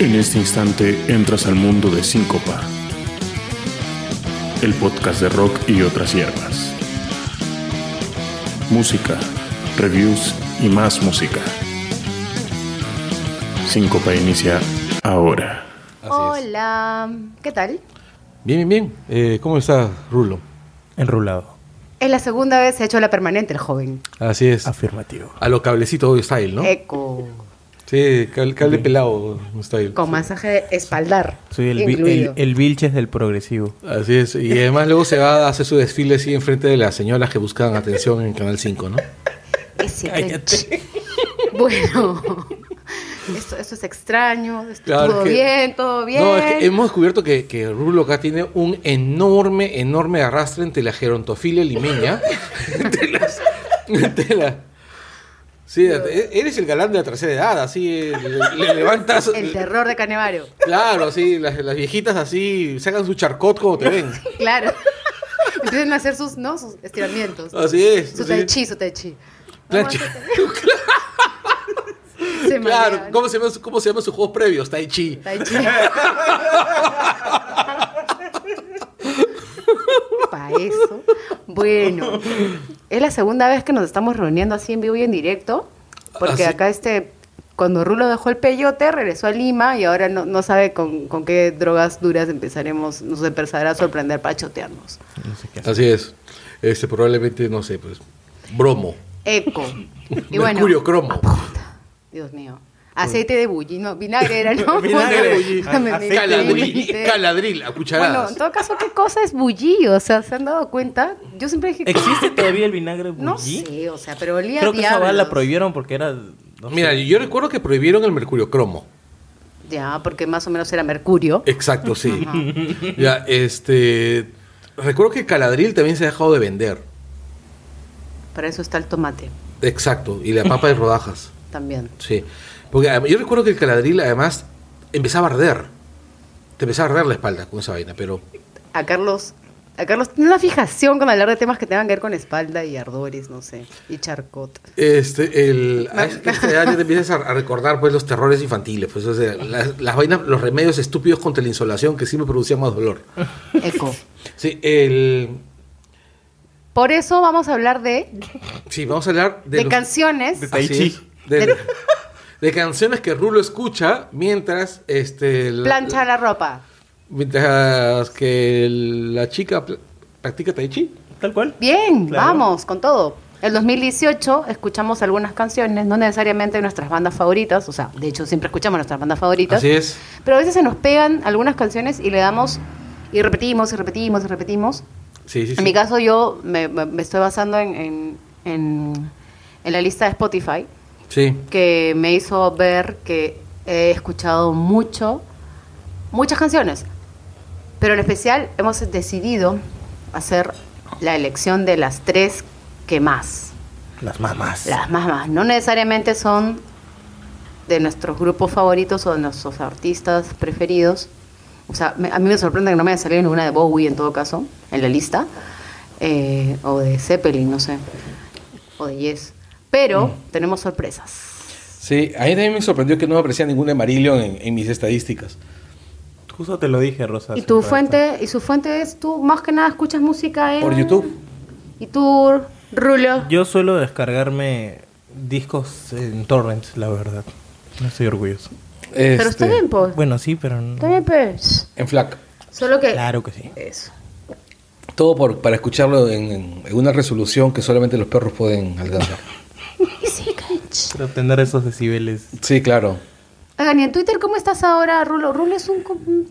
En este instante entras al mundo de Síncopa, el podcast de rock y otras hierbas. Música, reviews y más música. Síncopa inicia ahora. Hola, ¿qué tal? Bien, bien, bien. Eh, ¿Cómo está Rulo? Enrulado. Es la segunda vez se ha hecho la permanente el joven. Así es. Afirmativo. A lo cablecito style, ¿no? Eco, Sí, cable, cable pelado style. con masaje espaldar. Soy el, el, el Vilches del progresivo. Así es. Y además luego se va a hacer su desfile así enfrente de las señoras que buscan atención en Canal 5, ¿no? Ese pecho. Bueno, esto, esto es extraño. esto- Claro, todo es que- bien, todo bien. No, es que hemos descubierto que, que Rulo acá tiene un enorme, enorme arrastre entre la gerontofilia limeña. entre las. entre la- sí, eres el galán de la tercera edad, así. Le, le levantas. El terror de Canevario. Claro, así, las, las viejitas así sacan su charcot como te ven. Claro. Empiezan a hacer sus, ¿no? sus estiramientos. Así es. Su tai chi, su tai chi. Se Claro. ¿cómo se, llama, ¿cómo se llaman sus juegos previos? Tai Chi. Tai chi. Para eso. Bueno, es la segunda vez que nos estamos reuniendo así en vivo y en directo. Porque Así- acá este, cuando Rulo dejó el peyote, regresó a Lima y ahora no, no sabe con, con qué drogas duras empezaremos, nos empezará a sorprender para chotearnos. Así es. Este, probablemente, no sé, pues, bromo. Eco. Y bueno, Mercurio cromo. ah, Dios mío. Aceite de bulli, no, vinagre era, ¿no? Vinagre bulli. De Caladril, caladril, a Bueno, cucharadas. en todo caso, ¿qué cosa es bulli? O sea, ¿se han dado cuenta? Yo siempre dije... ¿Existe todavía el vinagre No bulli? sé, o sea, pero olía Creo que esa bala diablos. la prohibieron porque era... no sé. Mira, yo recuerdo que prohibieron el mercurio cromo. Ya, porque más o menos era mercurio. Exacto, sí. ya, este. Recuerdo que el caladril también se ha dejado de vender. Para eso está el tomate Exacto. Y la papa de rodajas. también. Sí. Porque adem- yo recuerdo que el caladril además empezaba a arder. Te empezaba a arder la espalda con esa vaina, pero. A Carlos, a Carlos tiene una fijación con hablar de temas que tengan que ver con espalda y ardores, no sé, y charcot. Este, el, a esta edad ya te empiezas a, a recordar pues los terrores infantiles, pues o sea, las, las vainas, los remedios estúpidos contra la insolación que sí me producían más dolor. Eco. Sí, el, Por eso vamos a hablar de, sí, vamos a hablar de, de, los- canciones. De Tai así Chi. es, de, de canciones que Rulo escucha mientras este la- Plancha la ropa. mientras que la chica practica tai chi. Tal cual. Bien, Claro. vamos con todo. El 2018 escuchamos algunas canciones, no necesariamente nuestras bandas favoritas, o sea, de hecho siempre escuchamos nuestras bandas favoritas, Así es. pero a veces se nos pegan algunas canciones y le damos y repetimos y repetimos y repetimos. Sí, sí, sí. En mi caso yo me, me- me estoy basando en, en- en- en la lista de Spotify, Sí. que me hizo ver que he escuchado mucho, muchas canciones, pero en especial hemos decidido hacer la elección de las tres que más, Las mamás. las más más. No necesariamente son de nuestros grupos favoritos o de nuestros artistas preferidos. O sea, me- a mí me sorprende que no me haya salido ninguna de Bowie en todo caso, en la lista. eh, o de Zeppelin, no sé. O de Yes. Pero tenemos sorpresas. Sí, a mí también me sorprendió que no me aparecía ninguna de Marillion en, en mis estadísticas. Justo te lo dije, Rosa. ¿Y tu fuente, y su fuente es tú más que nada escuchas música en Por YouTube. ¿Y tú, Rulo? Yo suelo descargarme discos en torrents, la verdad. No estoy orgulloso. Pero está Este, bien, pues. Bueno, sí, pero no. Está bien, pues. En FLAC. Solo que Claro que sí. eso. Todo por, para escucharlo en una resolución que solamente los perros pueden alcanzar. Para obtener esos decibeles. Sí, claro. Oigan, ¿y en Twitter cómo estás ahora, Rulo? Rulo es un...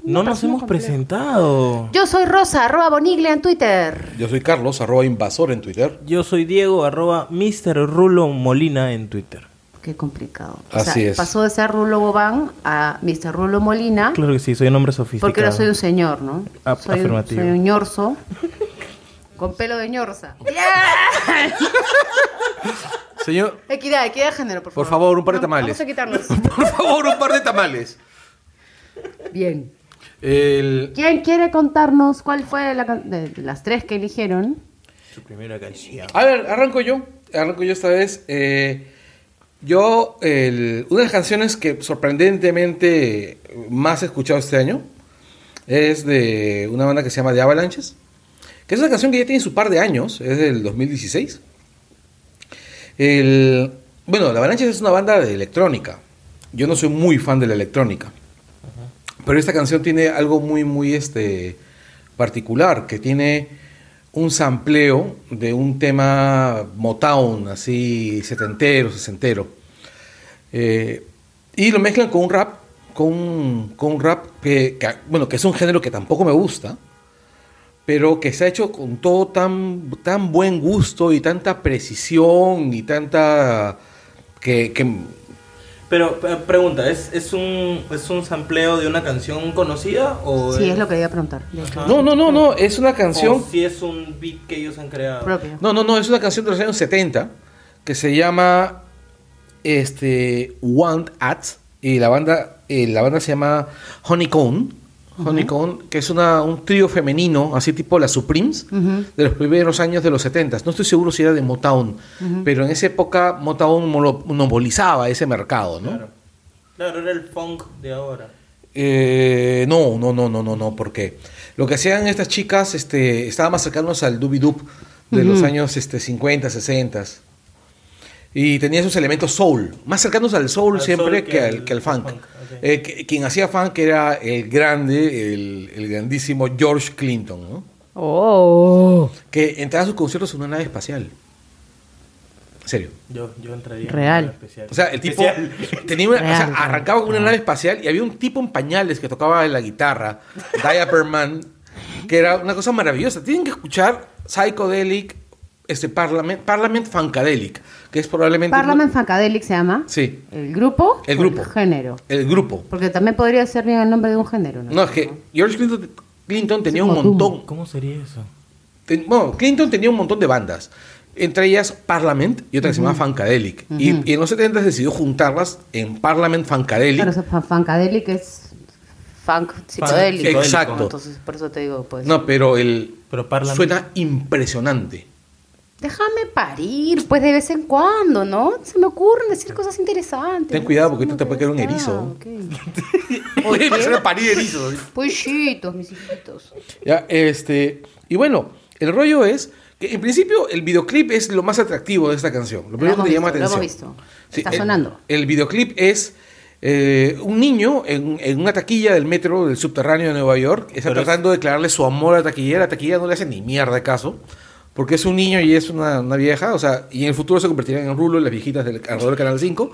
No nos hemos presentado. Yo soy Rosa, arroba Boniglia en Twitter. Yo soy Carlos, arroba invasor en Twitter. Yo soy Diego, arroba Mr. Rulo Molina en Twitter. Qué complicado. O Así sea, es. pasó de ser Rulo Bobán a Mr. Rulo Molina. Claro que sí, soy un hombre sofisticado. Porque ahora soy un señor, ¿no? A- soy, un, afirmativo. soy un ñorzo. con pelo de ñorza. Señor, Equidad, equidad de género, por favor. por favor, un par de tamales. Vamos a quitarnos. Por favor, un par de tamales. Bien. El, ¿Quién quiere contarnos cuál fue la can- de de las tres que eligieron? Su primera canción. a ver, arranco yo. Arranco yo esta vez. Eh, Yo, el- una de las canciones que sorprendentemente más he escuchado este año es de una banda que se llama The Avalanches, que es una canción que ya tiene su par de años, es del 2016. El, bueno, The Avalanches es una banda de electrónica. Yo no soy muy fan de la electrónica. Pero esta canción tiene algo muy, muy este, particular, que tiene un sampleo de un tema Motown, así setentero, sesentero. Eh, y lo mezclan con un rap, con un, con un rap que, que, bueno, que es un género que tampoco me gusta, pero que se ha hecho con todo tan, tan buen gusto y tanta precisión y tanta... que, que Pero, eh, pregunta, ¿es, es, un, ¿es un sampleo de una canción conocida o Sí, es lo que iba a preguntar. no, no, no, no, es una canción... o si es un beat que ellos han creado? Propio. No, no, no, es una canción de los años 70 que se llama este Want At y la banda eh, la banda se llama Honeycomb. Honeycomb, que es una, un trío femenino, así tipo las Supremes, de los primeros años de los 70. No estoy seguro si era de Motown, pero en esa época Motown mono- monopolizaba ese mercado, ¿no? Claro. Claro, era el funk de ahora. Eh, no, no, no, no, no, no, porque lo que hacían estas chicas este, estaba más cercanos al doobie-doop de los años este, 50, 60. Y tenía esos elementos soul, más cercanos al soul Al siempre soul que, que al, que al funk. al funk, Eh, que- quien hacía funk era el grande, el, el grandísimo George Clinton, ¿no? Oh. que entraba a sus conciertos en una nave espacial. En serio. Yo, yo entraría Real. en una especial. O sea, el tipo Especial. tenía una, o sea, arrancaba con una nave espacial y había un tipo en pañales que tocaba la guitarra, Diaperman, que era una cosa maravillosa. Tienen que escuchar Psychedelic, este Parliament, Parliament Funkadelic, que es probablemente Parliament Funkadelic se llama. Sí. El grupo. El grupo. género. el grupo. Porque también podría ser bien el nombre de un género. No, No, es que George Clinton, Clinton tenía un como Doom. montón. ¿Cómo sería eso? Ten- bueno, Clinton tenía un montón de bandas. Entre ellas Parliament y otra que se llama Funkadelic. y, Ujú. y en los 70 decidió juntarlas en Parliament Funkadelic. Claro, o sea, fun- Funkadelic es funk psicodélico. Exacto. Entonces, por eso te digo, pues. No, pero el Pero Parliament- suena impresionante. Déjame parir, pues de vez en cuando, ¿no? Se me ocurren decir cosas interesantes. Ten cuidado, porque tú te puede que caer un erizo. ok. Oye, empezar a parir erizos. Pollitos, mis hijitos. Ya, este, y bueno, el rollo es que en principio el videoclip es lo más atractivo de esta canción. Lo primero que te llama visto, lo atención. hemos visto. Está el- sonando. El, videoclip es eh, un niño en, en una taquilla del metro del subterráneo de Nueva York. Está Pero es- tratando de declararle su amor a la taquillera. La taquillera no le hace ni mierda caso. Porque es un niño y es una, una vieja, o sea, y en el futuro se convertirán en rulo las viejitas del alrededor del Canal 5.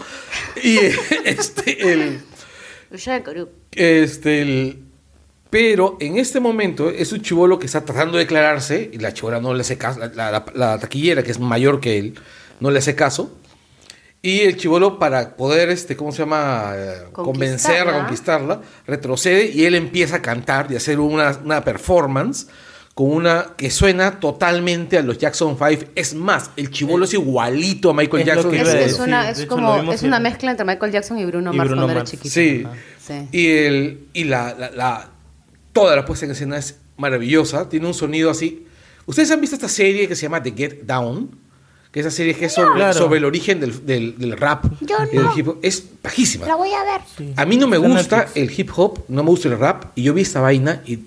Y este, el, este, el- pero en este momento es un chivolo que está tratando de declararse y la chivola no le hace caso, la, la- la- taquillera que es mayor que él no le hace caso. Y el chivolo para poder, este, ¿cómo se llama? Eh, Convencerla, Conquistarla. conquistarla, retrocede y él empieza a cantar y a hacer una, una performance con una que suena totalmente a los Jackson 5. Es más, el chivolo es igualito a Michael Es Jackson. que Es, es una, es como, es una mezcla entre Michael Jackson y Bruno Y Mars Bruno cuando era Mars. chiquito. Sí. Sí. Y, el, y la, la, la- toda la puesta en escena es maravillosa. Tiene un sonido así. ¿Ustedes han visto esta serie que se llama The Get Down? Que esa serie que es sobre, Claro. sobre el origen del, del- del rap. Yo no. hip hop. Es bajísima. La voy a ver. Sí. A mí no me gusta el hip hop, no me gusta el rap. Y yo vi esta vaina y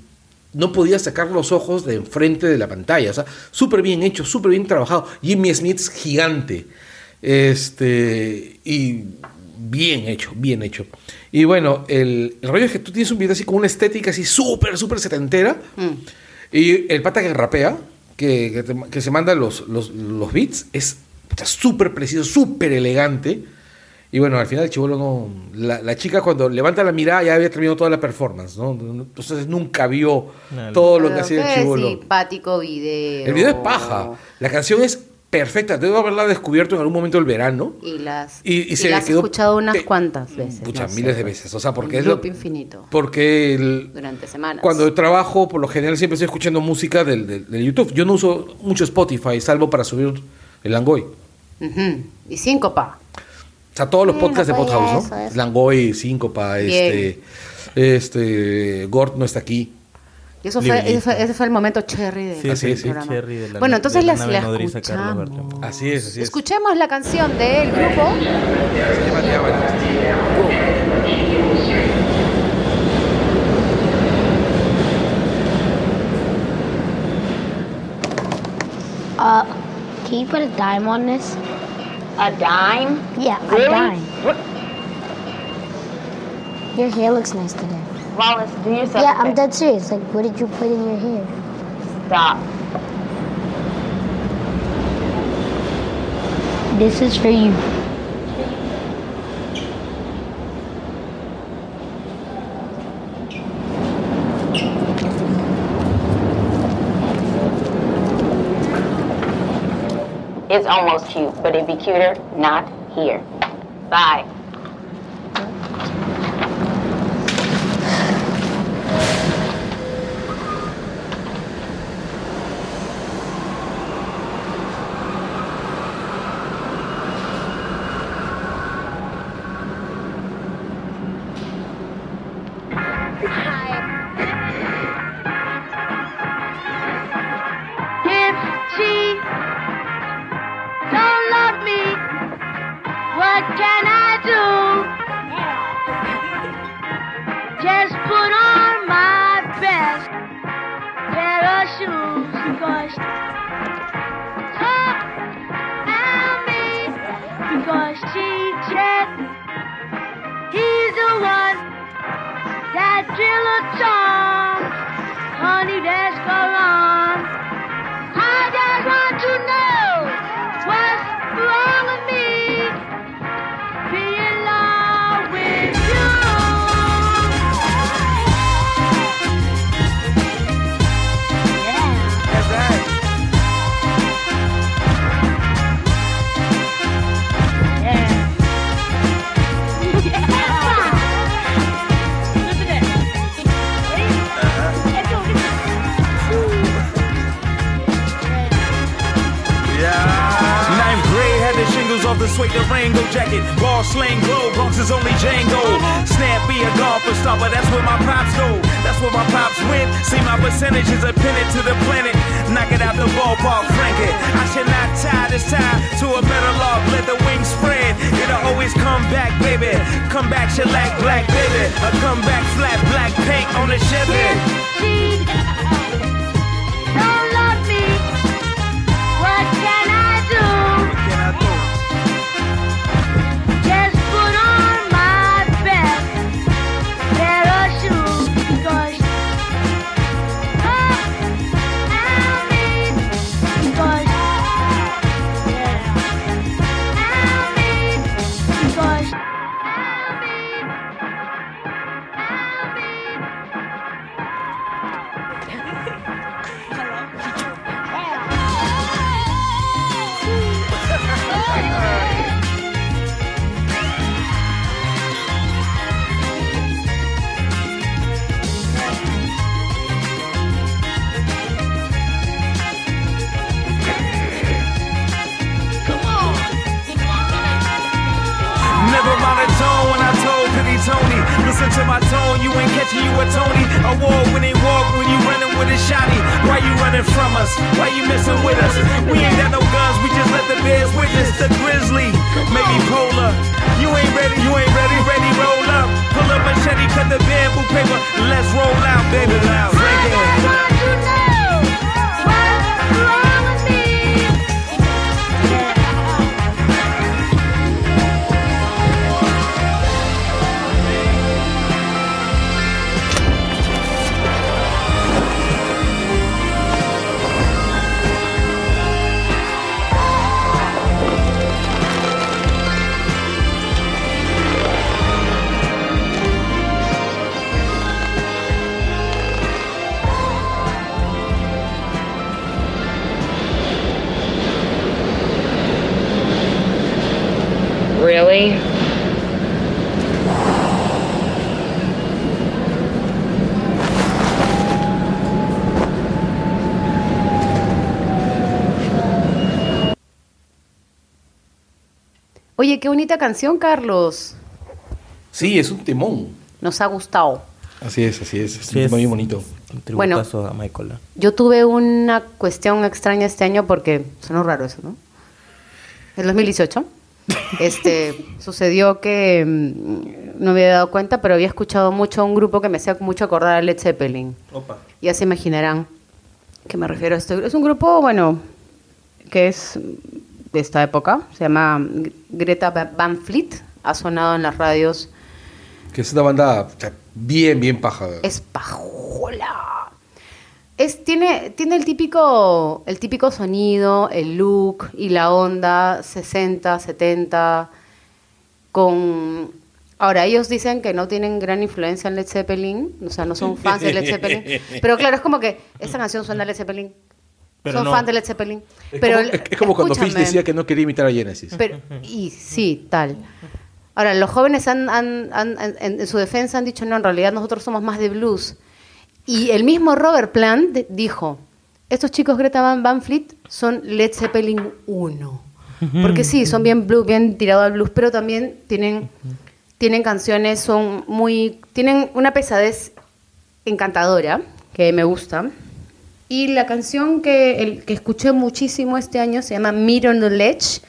no podía sacar los ojos de enfrente de la pantalla. O sea, súper bien hecho, súper bien trabajado. Jimmy Smith es gigante. Este. Y bien hecho, bien hecho. Y bueno, el, el rollo es que tú tienes un video así con una estética así súper, súper setentera. Mm. Y el pata que rapea, que, que, te- que se manda los, los, los beats, es súper preciso, súper elegante. Y bueno, al final el chivolo no. La, la chica cuando levanta la mirada ya había terminado toda la performance, ¿no? Entonces nunca vio No, todo lo que hacía el qué chivolo. simpático video. El video es paja. La canción es perfecta. Debo haberla descubierto en algún momento del verano. Y las Y- y y se la has quedó- escuchado unas cuantas veces. Pucha, no sé, miles de veces. O sea, porque Un es lo- loop infinito. Porque el, Durante semanas. cuando trabajo, por lo general siempre estoy escuchando música del, del- del YouTube. Yo no uso mucho Spotify, salvo para subir el Langoy. Ujú. Y síncopa. Sea, todos los Bueno, podcasts de pues, Podhouse, ¿no? eso. Langoy, Síncopa, este, este, Gort no está aquí. Y eso fue, ese fue, ese fue el momento cherry de Sí, sí. Cherry de la bueno, entonces de la la Carlos escuchamos. Así es, así es. Escuchemos la canción del grupo. Uh, can you put a dime on this? A dime? Yeah, Really? a dime. What? Your hair looks nice today. Wallace, do yourself yeah, I'm dead serious. Like, what did you put in your hair? Stop. This is for you. It's almost cute, but it'd be cuter not here. Bye. Suede Durango jacket. Ball slang glow, Bronx is only Django. Snappy a golfer but that's where my pops go. That's where my pops went. See my percentages are pinned to the planet. Knock it out the ballpark, frank it. I should not tie this tie to a better log. Let the wings spread. It'll always come back, baby. Come back, shellac, black, baby. A come back, flat, black paint on the Chevy. Listen to my tone, you ain't catching you a Tony. Award they walk when you running with a shotty. Why you running from us? Why you messing with us? We ain't got no guns, we just let the bears witness the grizzly. Maybe polar. You ain't ready, you ain't ready, ready, roll up. Pull up a machete, cut the bamboo paper. Let's roll out, baby. Frank it. Oye, qué bonita canción, Carlos. Sí, es un temón. Nos ha gustado. Así es, así es. Es Sí, un es- tema bien bonito. Un tributazo a Michael. ¿eh? Yo tuve una cuestión extraña este año porque sonó raro eso, ¿no? En 2018 este, sucedió que mm, no me había dado cuenta, pero había escuchado mucho a un grupo que me hacía mucho acordar a Led Zeppelin. Opa. Ya se imaginarán que me refiero a esto. Es un grupo, bueno, que es de esta época. Se llama Greta Van Fleet. Ha sonado en las radios. Que es una banda bien, bien paja. Es pajola. Es, tiene, tiene el típico, el típico sonido, el look y la onda 60, 70, con... Ahora, ellos dicen que no tienen gran influencia en Led Zeppelin, o sea, no son fans de Led Zeppelin, pero claro, es como que esa canción suena a Led Zeppelin, Pero son no. fans de Led Zeppelin, Es pero... como, es- es como cuando Fish decía que no quería imitar a Genesis. Pero, y sí, tal. Ahora, los jóvenes han, han- han- han- en, en su defensa han dicho, no, en realidad nosotros somos más de blues. Y el mismo Robert Plant de- dijo, estos chicos Greta Van, Van Fleet son Led Zeppelin 1. Porque sí, son bien blues, bien tirado al blues, pero también tienen, tienen canciones, son muy, tienen una pesadez encantadora, que me gusta. Y la canción que, el, que escuché muchísimo este año se llama Meet on the Ledge,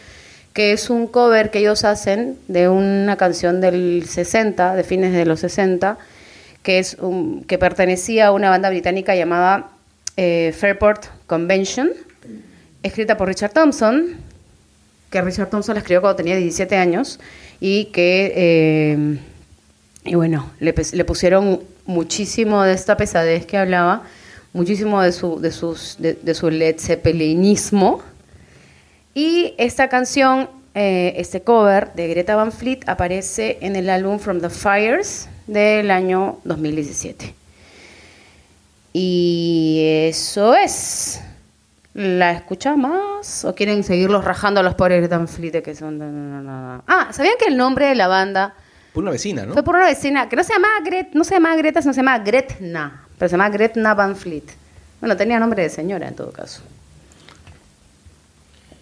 que es un cover que ellos hacen de una canción del 60, de fines de los 60, que, es un- que pertenecía a una banda británica llamada eh, Fairport Convention, escrita por Richard Thompson, que Richard Thompson la escribió cuando tenía 17 años y que, eh, y bueno, le, le pusieron muchísimo de esta pesadez que hablaba, muchísimo de su, de sus, de, de su Led Zeppelinismo. Y esta canción, eh, este cover de Greta Van Fleet aparece en el álbum From the Fires del año 2017. Y eso es. ¿La escuchas más? ¿O quieren seguirlos rajando a los pobres Greta Van Fleet que son... Ah, ¿sabían que el nombre de la banda Por una vecina, ¿no? fue por una vecina que no se llamaba Gret, no se llamaba Greta, sino se llamaba Gretna, pero se llamaba Gretna Van Fleet. Bueno, tenía nombre de señora en todo caso.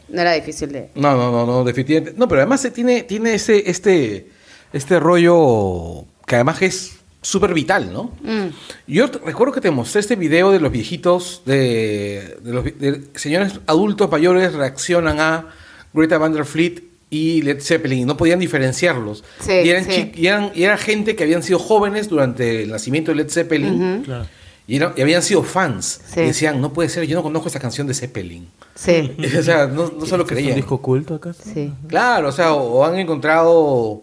No era difícil de... No, no, no, no, definitivamente. No, pero además se tiene, tiene ese, este, este rollo que además es súper vital, ¿no? Mm. Yo recuerdo que te mostré este video de los viejitos, de, de los de señores adultos mayores reaccionan a Greta Van der Fleet y Led Zeppelin y no podían diferenciarlos. Sí, y, eran sí. y eran, y era gente que habían sido jóvenes durante el nacimiento de Led Zeppelin Claro. y, era- y habían sido fans. Sí. Y decían, no puede ser, yo no conozco esta canción de Zeppelin. Sí, o sea, no, no se lo ¿Es un creían. disco culto acaso? sí. Claro, o sea, o, o han encontrado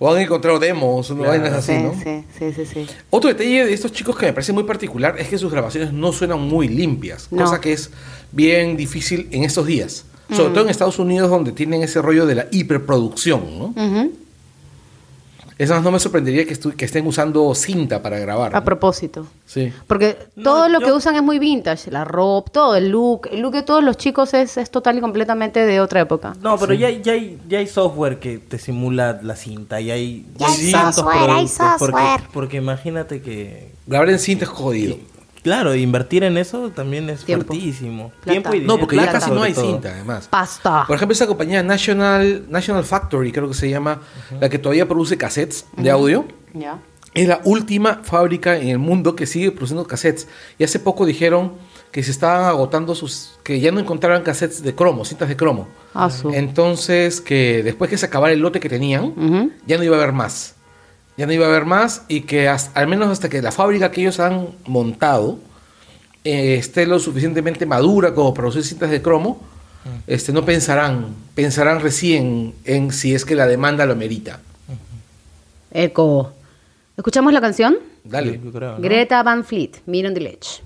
o han encontrado demos, o vainas así, sí, ¿no? sí, sí, sí, sí. Otro detalle de estos chicos que me parece muy particular es que sus grabaciones no suenan muy limpias, No. cosa que es bien difícil en estos días. Mm. Sobre todo en Estados Unidos donde tienen ese rollo de la hiperproducción, ¿no? Ujú. Es más, no me sorprendería que, estu- que estén usando cinta para grabar. A ¿no? propósito. Sí. Porque No, todo lo yo- que usan es muy vintage, la ropa, todo, el look. El look de todos los chicos es, es total y completamente de otra época. No, pero ya, ya, hay, ya hay software que te simula la cinta y hay, Ya hay software, hay Porque, software. porque imagínate que, Grabar en cinta es jodido. Claro, invertir en eso también es Tiempo. fuertísimo. Plata. Tiempo y No, porque ya casi no hay todo. cinta, además. Pasta. Por ejemplo, esa compañía National, National Factory, creo que se llama, la que todavía produce cassettes de audio. Ya. Es la última fábrica en el mundo que sigue produciendo cassettes. Y hace poco dijeron que se estaban agotando sus. que ya no encontraban cassettes de cromo, cintas de cromo. Ah. Entonces, que después que se acabara el lote que tenían, ya no iba a haber más. Ya no iba a haber más y que hasta- al menos hasta que la fábrica que ellos han montado eh, esté lo suficientemente madura como para producir cintas de cromo, este, no pensarán, pensarán recién en si es que la demanda lo merita. Eco. ¿Escuchamos la canción? Dale. Creo, ¿no? Greta Van Fleet, on the Ledge.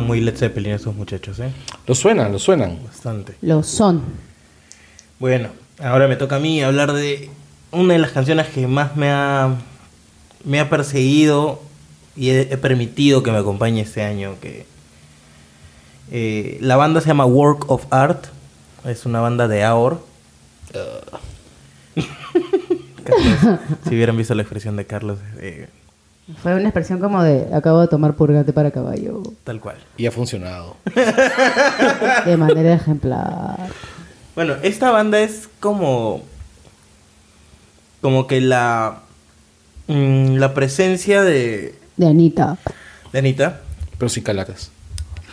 Muy Led Zeppelin esos muchachos, ¿eh? Lo suenan, lo suenan. Bastante. Lo son. Bueno, ahora me toca a mí hablar de una de las canciones que más me ha, me ha perseguido y he, he permitido que me acompañe este año. Que, eh, la banda se llama Work of Art, es una banda de AOR. Carlos, si hubieran visto la expresión de Carlos, eh, Fue una expresión como de acabo de tomar purgante para caballo. tal cual. Y ha funcionado. De manera ejemplar. Bueno, esta banda es como. Como que la. mm, la presencia de. De Anita. de Anita. Pero sin calacas.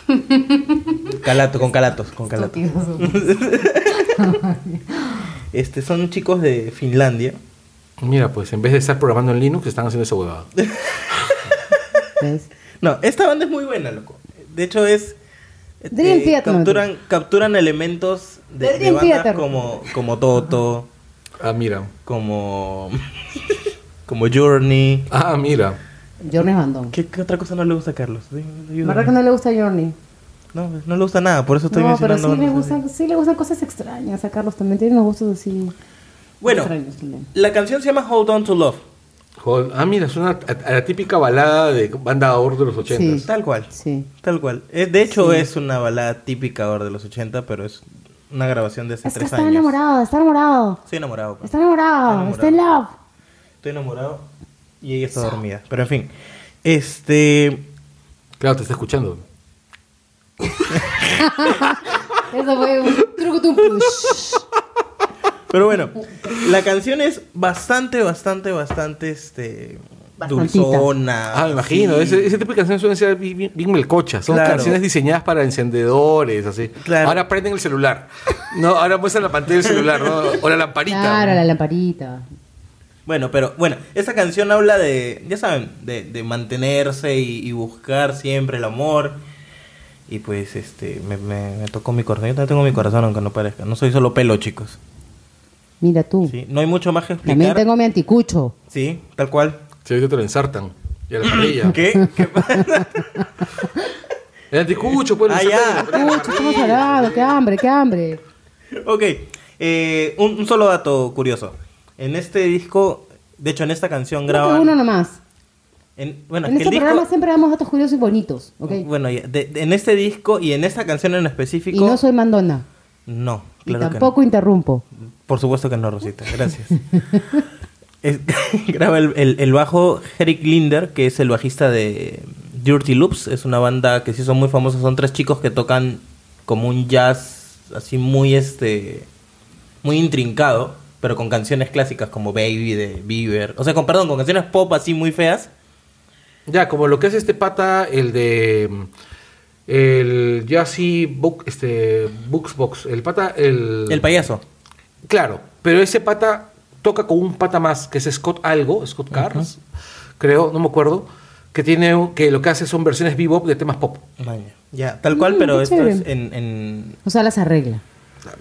Calato, con calatos, con calatos. Este, son chicos de Finlandia. Mira, pues en vez de estar programando en Linux, están haciendo esa huevada. No, esta banda es muy buena, loco. De hecho, es. eh, Dream Theater, no, capturan, capturan elementos de, De bandas Theater. como, como Toto, Ah, mira. como. como Journey. Ah, mira. Journey Bandón. ¿Qué, qué otra cosa no le gusta a Carlos? ¿Verdad que no le gusta Journey? No, no le gusta nada, por eso estoy No, pero sí le, gustan, sí le gustan cosas extrañas a Carlos también. Tiene unos gustos así. Bueno, la canción se llama Hold On to Love. Ah, mira, es una a, a la típica balada de banda ahora de los 80. Sí. Tal cual. Sí. Tal cual. Eh, De hecho, Sí. es una balada típica ahora de los 80, pero es una grabación de hace Es que tres está años. enamorado, está enamorado. Estoy enamorado. pa. Está enamorado, está en love. Estoy enamorado y ella está dormida. Pero en fin. Este. Claro, te está escuchando. Eso fue un truco, un push. Pero bueno, la canción es bastante, bastante, bastante este. Bastantita. Dulzona. Ah, me imagino. sí. Ese, ese tipo de canciones suelen ser bien, bien- bien melcochas. Son Claro. canciones diseñadas para encendedores, así. Claro. Ahora prenden el celular. No, ahora muestran la pantalla del celular, ¿no? O la lamparita. Claro, la lamparita. Bueno, pero bueno, esta canción habla de, ya saben, de, de mantenerse y, y buscar siempre el amor. Y pues, este, me, me- me tocó mi corazón. Yo también tengo mi corazón, aunque no parezca. No soy solo pelo, chicos. Mira tú. ¿sí? No hay mucho más que explicar. También tengo mi anticucho. Sí, tal cual. Si ahorita te lo ensartan. Y a la parrilla. ¿Qué? ¿Qué pasa? El anticucho, pues. Ah, ya. Pucha, estamos salados, qué hambre, qué hambre. ok, eh, un, un solo dato curioso. En este disco, de hecho, en esta canción graban... uno nomás. en, bueno, en este el programa disco... siempre damos datos curiosos y bonitos, ¿ok? Bueno, de- de- en este disco y en esta canción en y específico... no soy mandona. No, Y claro que no. tampoco interrumpo. Por supuesto que no, Rosita. Gracias. Es- graba el, el- el bajo Eric Linder, que es el bajista de Dirty Loops. Es una banda que sí son muy famosos. Son tres chicos que tocan como un jazz así muy este muy intrincado, pero con canciones clásicas como Baby de Bieber. O sea, con perdón, con canciones pop así muy feas. Ya, como lo que hace este pata, el de. El Jazzy Book, este, Books Box. El pata, el. El payaso. Claro, pero ese pata toca con un pata más, que es Scott Algo, Scott Cars, creo, no me acuerdo, que tiene que lo que hace son versiones bebop de temas pop. Vaya. Ya, tal cual, Mm, pero esto chévere. es en, en- O sea, las arregla.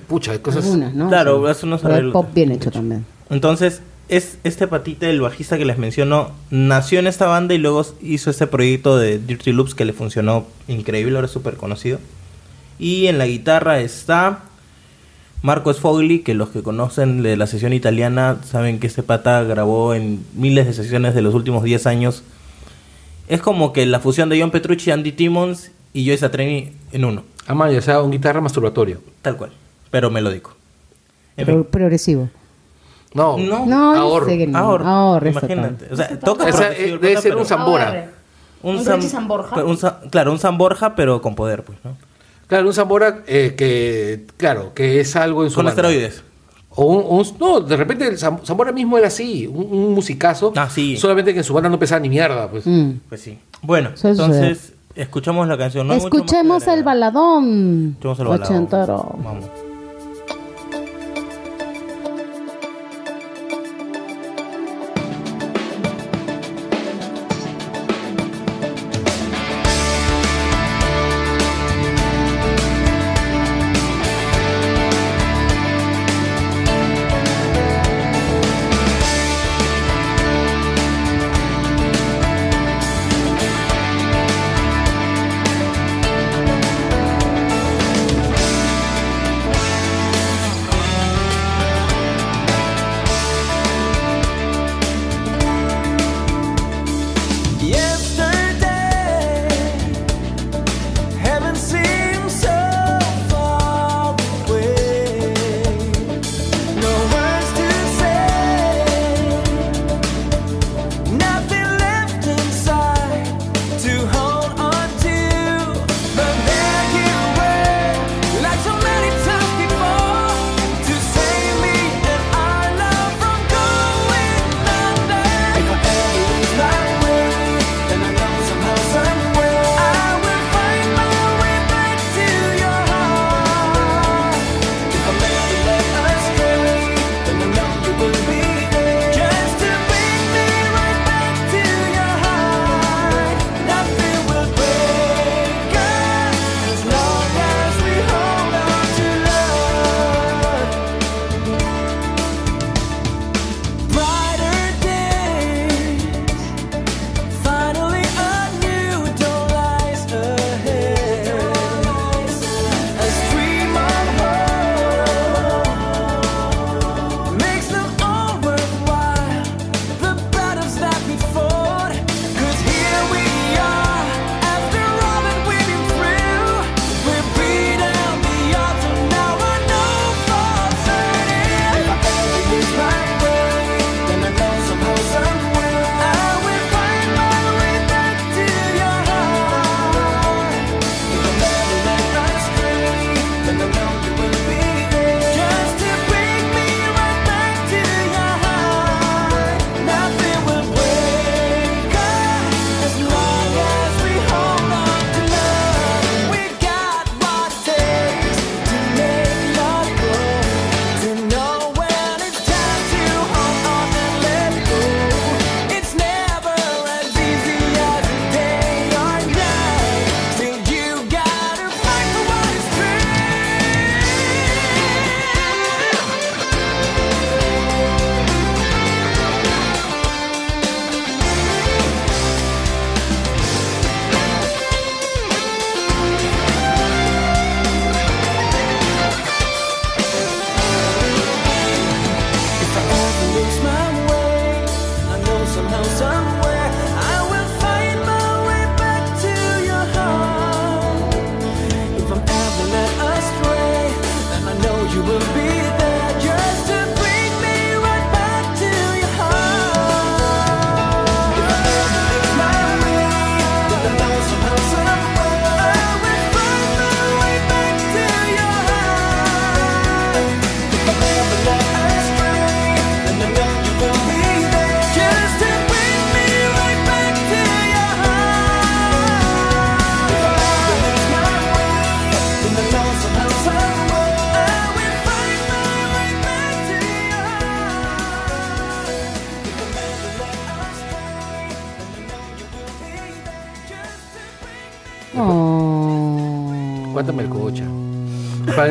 Pucha, hay cosas. Algunas, ¿no? Claro, O sea, es unos pero el arreglos. pop bien hecho también. Entonces, es este patita, el bajista que les menciono, nació en esta banda y luego hizo este proyecto de Dirty Loops que le funcionó increíble, ahora es súper conocido. Y en la guitarra está Marco Sfogli, que los que conocen de la sesión italiana saben que este pata grabó en miles de sesiones de los últimos 10 años. Es como que la fusión de John Petrucci, Andy Timmons y Joe Satriani en uno, Ah, ya sea un guitarra masturbatorio. tal cual, pero melódico. En Pro- fin. progresivo. No, No. No, ahorro. no. Ahora, Ahorro, imagínate. O sea, toca O eh, el debe ser un Zambora. ¿Un claro, un Zamborja, pero con poder, pues, ¿no? Claro, un Zambora eh, que, claro, que es algo en su Con banda. esteroides. O un, un- no, de repente el Zam- Zambora mismo era así, un, un musicazo. Ah, sí. Solamente que en su banda no pesaba ni mierda, pues. Mm. Pues sí. Bueno, entonces, escuchamos la canción. No más que Escuchemos el baladón. Escuchemos el. Ochentero. Vamos.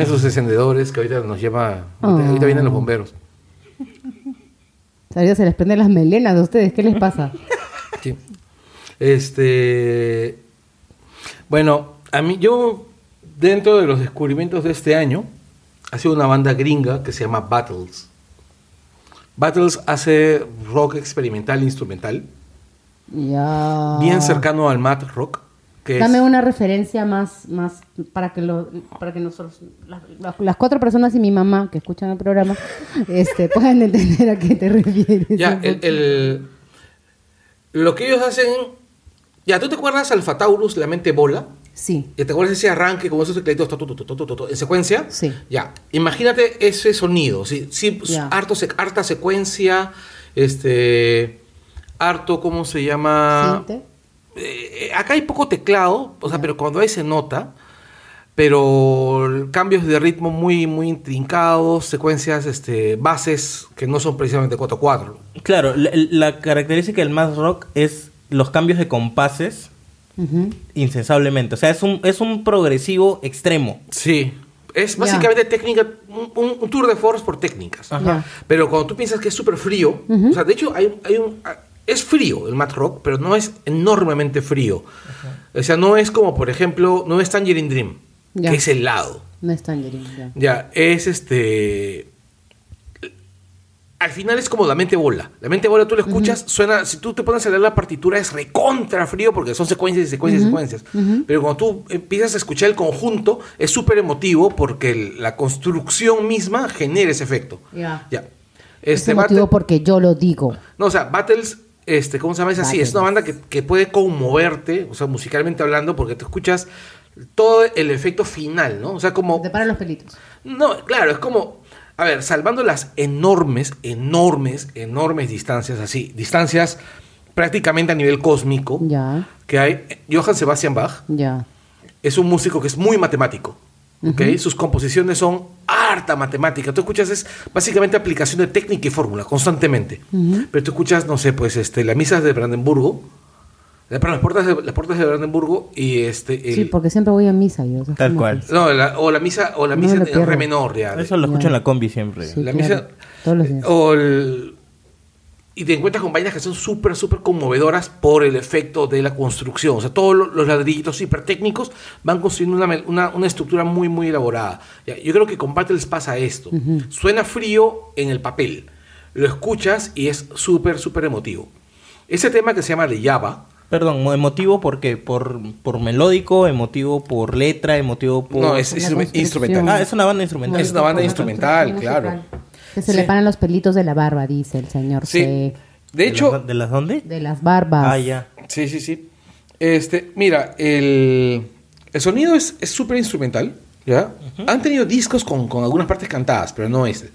Sus encendedores que ahorita nos lleva. Ahorita vienen los bomberos. Ahorita se les prenden las melenas de ustedes. ¿Qué les pasa? Sí. Este. Bueno, a mí, yo, dentro de los descubrimientos de este año, ha sido una banda gringa que se llama Battles. Battles hace rock experimental e instrumental, Ya. bien cercano al mat rock. Es- Dame una referencia más, más para que lo, para que nosotros, las, cuatro personas y mi mamá que escuchan el programa, este, puedan entender a qué te refieres. Ya, el, el- lo que ellos hacen. Ya, ¿tú te acuerdas Alpha Taurus, la mente bola? Sí. ¿Y te acuerdas de ese arranque como esos tecladitos en secuencia? Sí. Ya, imagínate ese sonido, sí, sí harto sec- harta secuencia, este, harto, ¿cómo se llama? ¿Siente? Eh, acá hay poco teclado, o sea, pero cuando hay se nota, pero cambios de ritmo muy, muy intrincados, secuencias, este, bases que no son precisamente 4-4. Claro, la, la característica del math rock es los cambios de compases Ujú. insensablemente. O sea, es un, es un progresivo extremo. Sí. Es básicamente técnica, un, tour de force por técnicas. Ya. Pero cuando tú piensas que es súper frío, o sea, de hecho hay, hay un... Es frío el mat rock, pero no es enormemente frío. O sea, no es como, por ejemplo, no es Tangerine Dream, Ya. que es helado. No es tangerine, ya. Ya, es este... Al final es como la mente bola. La mente bola tú la escuchas, suena, si tú te pones a leer la partitura es recontra frío porque son secuencias y secuencias y secuencias. Pero cuando tú empiezas a escuchar el conjunto es súper emotivo porque el- la construcción misma genera ese efecto. Ya. Ya. Es Este motivo Battle- porque yo lo digo. no, o sea, Battles, este, ¿cómo se llama? Es así, es una banda que, que puede conmoverte, o sea, musicalmente hablando, porque te escuchas todo el efecto final, ¿no? O sea, como... Te paran los pelitos. No, claro, es como, a ver, salvando las enormes, enormes, enormes distancias, así, distancias prácticamente a nivel cósmico Ya, que hay. Johann Sebastian Bach ya. es un músico que es muy matemático. ¿Ok? Sus composiciones son harta matemática. Tú escuchas, es básicamente aplicación de técnica y fórmula constantemente. Pero tú escuchas, no sé, pues este, las misas de Brandenburgo, perdón, las puertas de, las puertas de Brandenburgo y este. el- Sí, porque siempre voy a misa yo. Tal cual. no, la- o la misa, o la No misa en re menor, ya. Eso lo escucho Ya. en la combi siempre. Sí, la claro. misa Todos los días. o el- y te encuentras con vainas que son súper súper conmovedoras por el efecto de la construcción. O sea todos lo- los ladrillitos hiper técnicos van construyendo una, una, una estructura muy muy elaborada. Yo creo que con Battles pasa esto. Suena frío en el papel lo escuchas y es súper súper emotivo. Ese tema que se llama de Java. Perdón, mo- emotivo porque por, por melódico, emotivo por letra, emotivo por... no es, instrumental. Ah, es una banda instrumental. Es una banda instrumental, claro. musical. Que se Sí. le paran los pelitos de la barba, dice el señor sí C. de hecho las- ¿De las dónde? De las barbas. Ah, ya. Sí, sí, sí. Este, mira, el, el sonido es es súper instrumental, ¿ya? Han tenido discos con, con algunas partes cantadas, pero no este.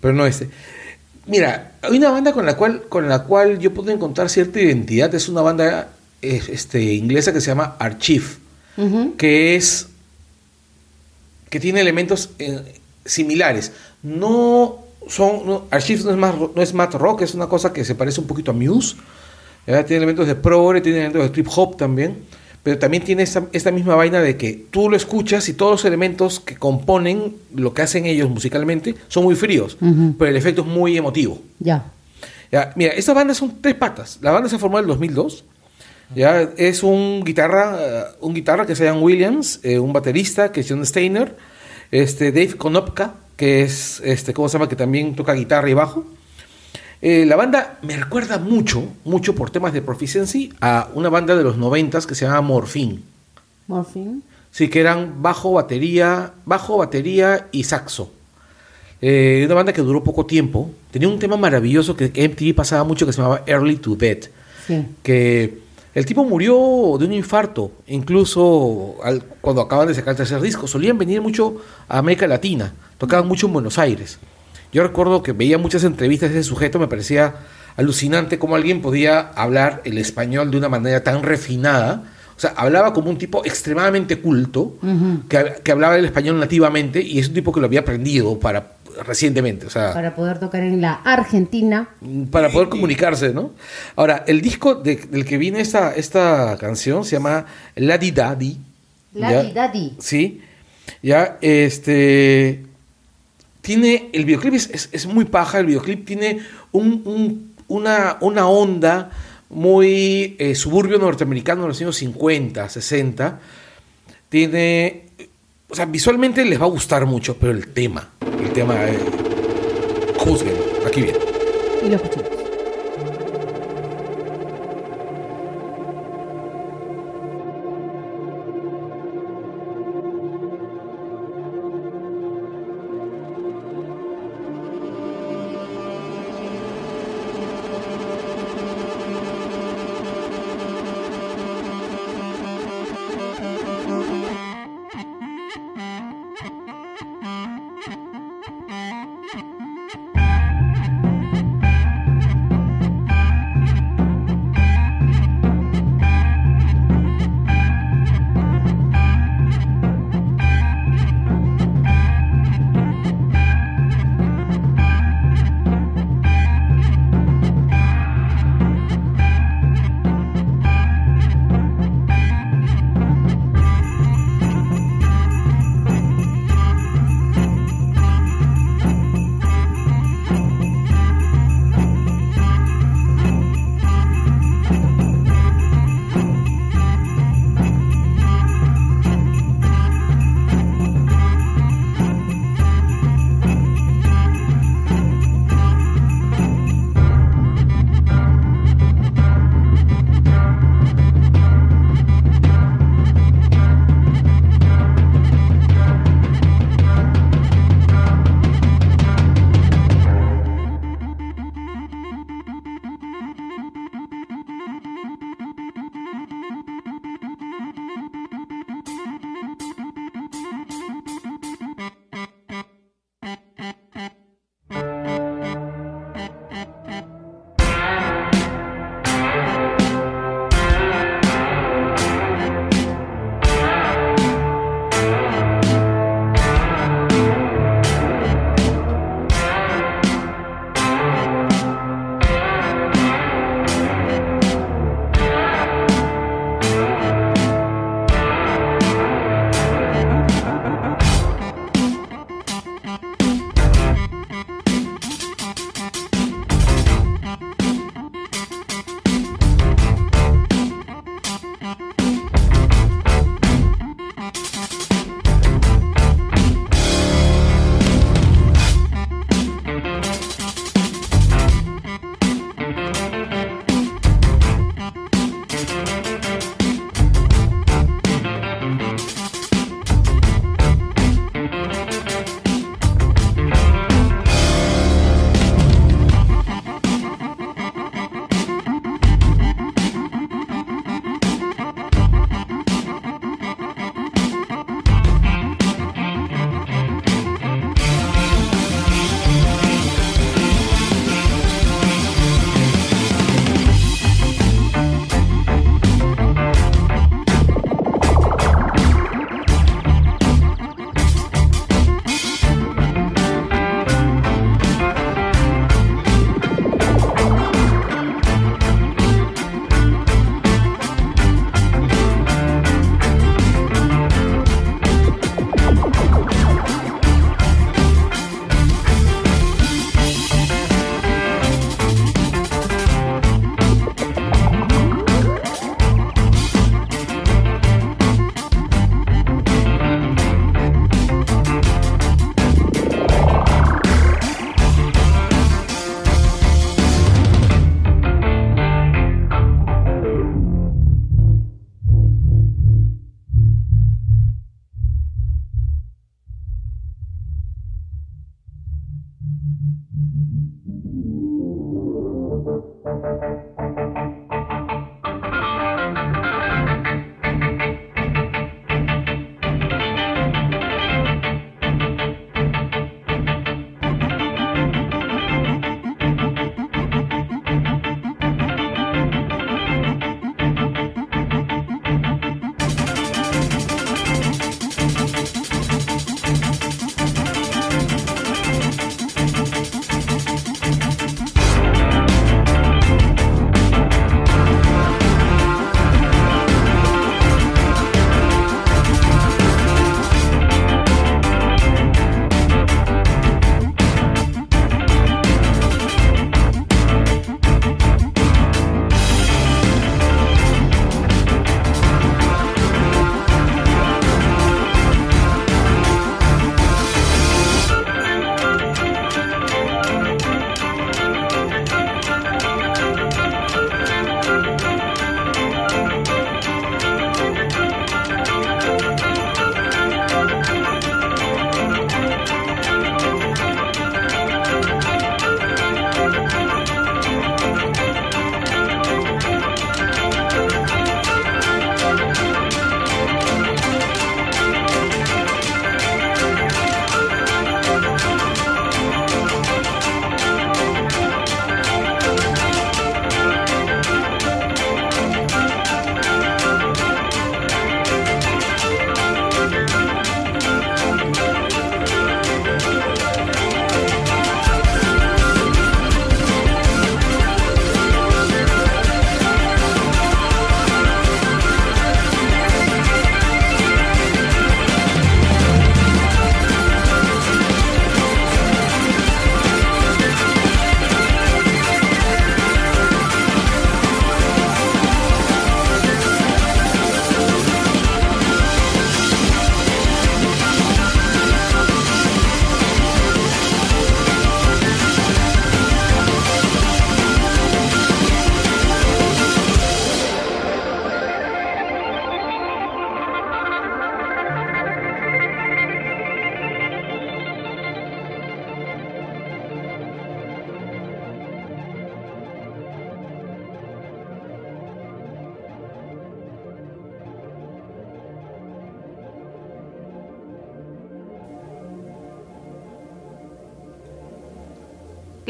Pero no este. Mira, hay una banda con la cual, con la cual yo puedo encontrar cierta identidad. Es una banda este, inglesa que se llama Archive, que es que tiene elementos eh, similares. No son no, Archive no es más no es math rock, es una cosa que se parece un poquito a Muse. ¿ya? Tiene elementos de progre, tiene elementos de trip hop también, pero también tiene esta, esta misma vaina de que tú lo escuchas y todos los elementos que componen lo que hacen ellos musicalmente son muy fríos, Ujú. pero el efecto es muy emotivo. Ya. Ya, mira, esta banda son tres patas. La banda se formó en el 2002. Ya, es un guitarra, eh, un guitarra que es Ian Williams, eh, un baterista que es John Steiner, este Dave Konopka, que es este, ¿cómo se llama? que también toca guitarra y bajo. Eh, la banda me recuerda mucho, mucho por temas de proficiency a una banda de los noventas que se llama Morphine. Morphine. Sí, que eran bajo, batería, bajo, batería y saxo. Eh, una banda que duró poco tiempo. Tenía un tema maravilloso que MTV pasaba mucho que se llamaba Early to Bed. Sí. Que el tipo murió de un infarto, incluso al- cuando acaban de sacar el tercer disco. Solían venir mucho a América Latina, tocaban mucho en Buenos Aires. Yo recuerdo que veía muchas entrevistas de ese sujeto, me parecía alucinante cómo alguien podía hablar el español de una manera tan refinada. O sea, hablaba como un tipo extremadamente culto, que, que hablaba el español nativamente, y es un tipo que lo había aprendido para recientemente. O sea, Para poder tocar en la Argentina. para poder comunicarse, ¿no? Ahora, el disco de- del que viene esta, esta canción se llama Ladi Daddy, ¿ya? Daddy. Sí. Ya, este. Tiene. El videoclip es, es- muy paja. El videoclip tiene un- un- una, una onda muy eh, suburbio norteamericano de los años 50, 60. Tiene. O sea, visualmente les va a gustar mucho, pero el tema. El tema. eh, juzguen. Aquí viene. Y.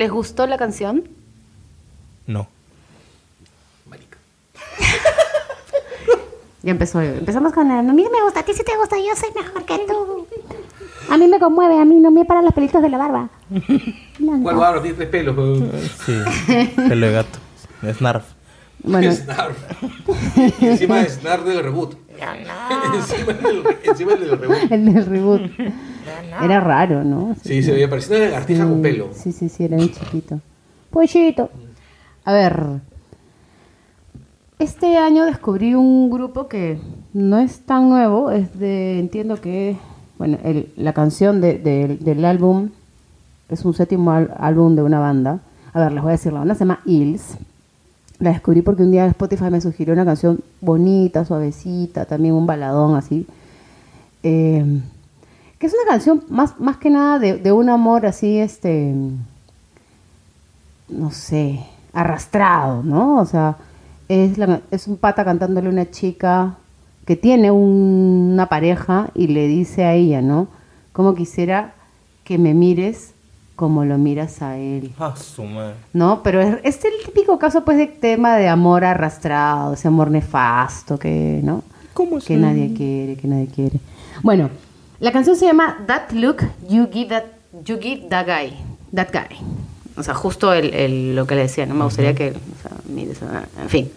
¿Les gustó la canción? No. Marica. Ya empezó. Empezamos con la... A mí me gusta, a ti sí te gusta, yo soy mejor que tú. A mí me conmueve, a mí no me paran los pelitos de la barba. ¿Cuál barro? Tiene tres pelos. Sí. Pelo de gato. Snarf. Bueno, Snarf. Y encima de Snarf del reboot. encima, del, encima del reboot. el del reboot. Era raro, ¿no? Sí, se veía pareciendo una lagartija con pelo. Sí, sí, sí, era un chiquito. Pollito. A ver. Este año descubrí un grupo que no es tan nuevo, es de, entiendo que, bueno, el- la canción de- de- del álbum es un séptimo álbum de una banda. A ver, les voy a decir, la banda se llama Hills. La descubrí porque un día Spotify me sugirió una canción bonita, suavecita, también un baladón así. Eh, que es una canción más, más que nada de, un amor así, este, no sé, arrastrado, ¿no? O sea, es, es un pata cantándole a una chica que tiene un- una pareja y le dice a ella, ¿no? Como quisiera que me mires como lo miras a él. Ah, su madre. ¿no? Pero es, es el típico caso, pues, de tema de amor arrastrado, ese amor nefasto que, ¿no? Que nadie quiere, que nadie quiere. Bueno, la canción se llama That Look You Give That, you give that Guy. That Guy. O sea, justo el, el- lo que le decía, ¿no? Me gustaría que, o sea, mires, ah, en fin.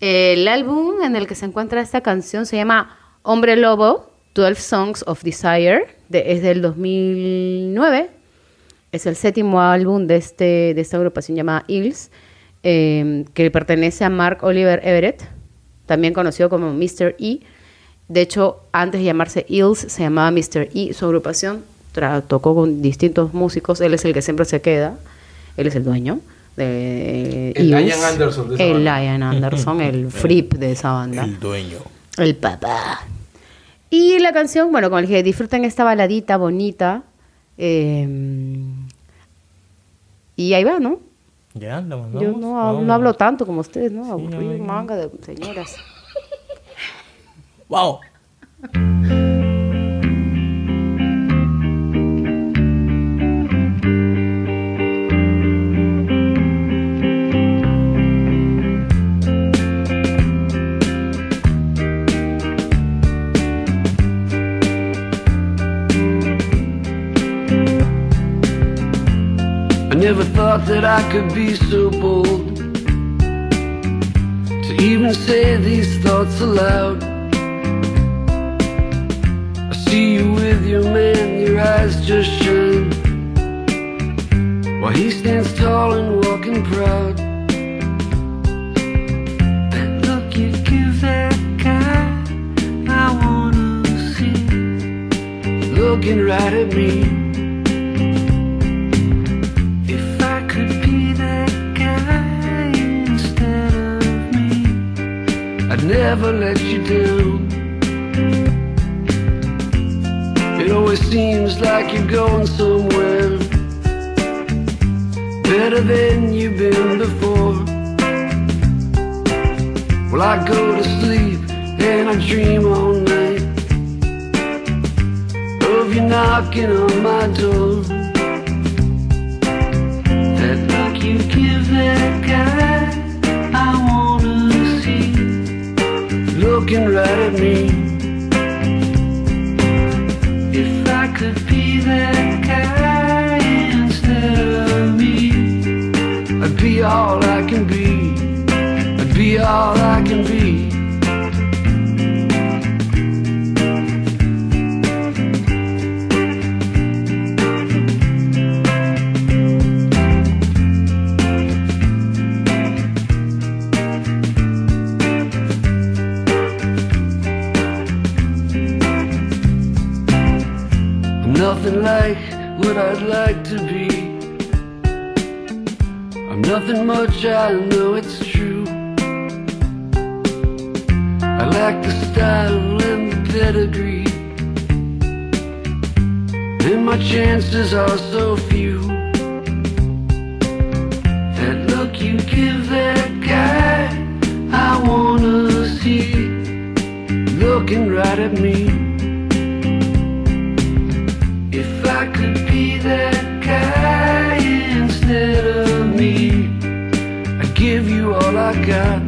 El álbum en el que se encuentra esta canción se llama Hombre Lobo, 12 Songs of Desire, de- es del 2009. Es el séptimo álbum de, este, de esta agrupación llamada Hills, eh, que pertenece a Mark Oliver Everett, también conocido como Mr. E. De hecho, antes de llamarse Hills, se llamaba Mr. E. Su agrupación tocó con distintos músicos. Él es el que siempre se queda. Él es el dueño de El Hills. Ian Anderson de esa El banda. Ian Anderson, el frip de esa banda. El dueño. El papá. Y la canción, bueno, como les dije, disfruten esta baladita bonita. eh, y ahí va, ¿no? Ya, la mandamos. Yo no, hablo tanto como ustedes, ¿no? Sí, Aburrido, manga de señoras. ¡Wow! Never thought that I could be so bold to even say these thoughts aloud. I see you with your man, your eyes just shine. While he stands tall and walking proud. Look you give that guy, I wanna see. Looking right at me. Never let you down. It always seems like you're going somewhere better than you've been before. Well, I go to sleep and I dream all night of you knocking on my door. That look you give that guy, Looking right at me. If I could be that guy instead of me, I'd be all I can be. I'd be all I can be. Nothing like what I'd like to be. I'm nothing much, I know it's true. I lack the style and the pedigree. And my chances are so few. That look you give that guy, I wanna see. Looking right at me. I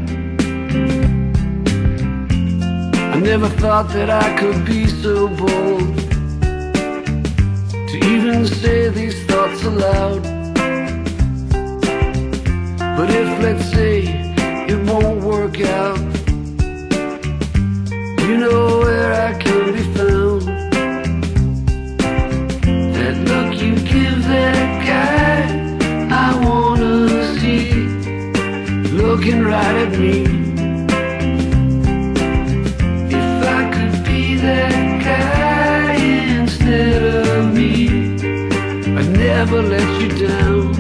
never thought that I could be so bold to even say these thoughts aloud. But if, let's say, it won't work out, you know where I can be found. That look you give that guy, looking right at me. If I could be that guy instead of me, I'd never let you down.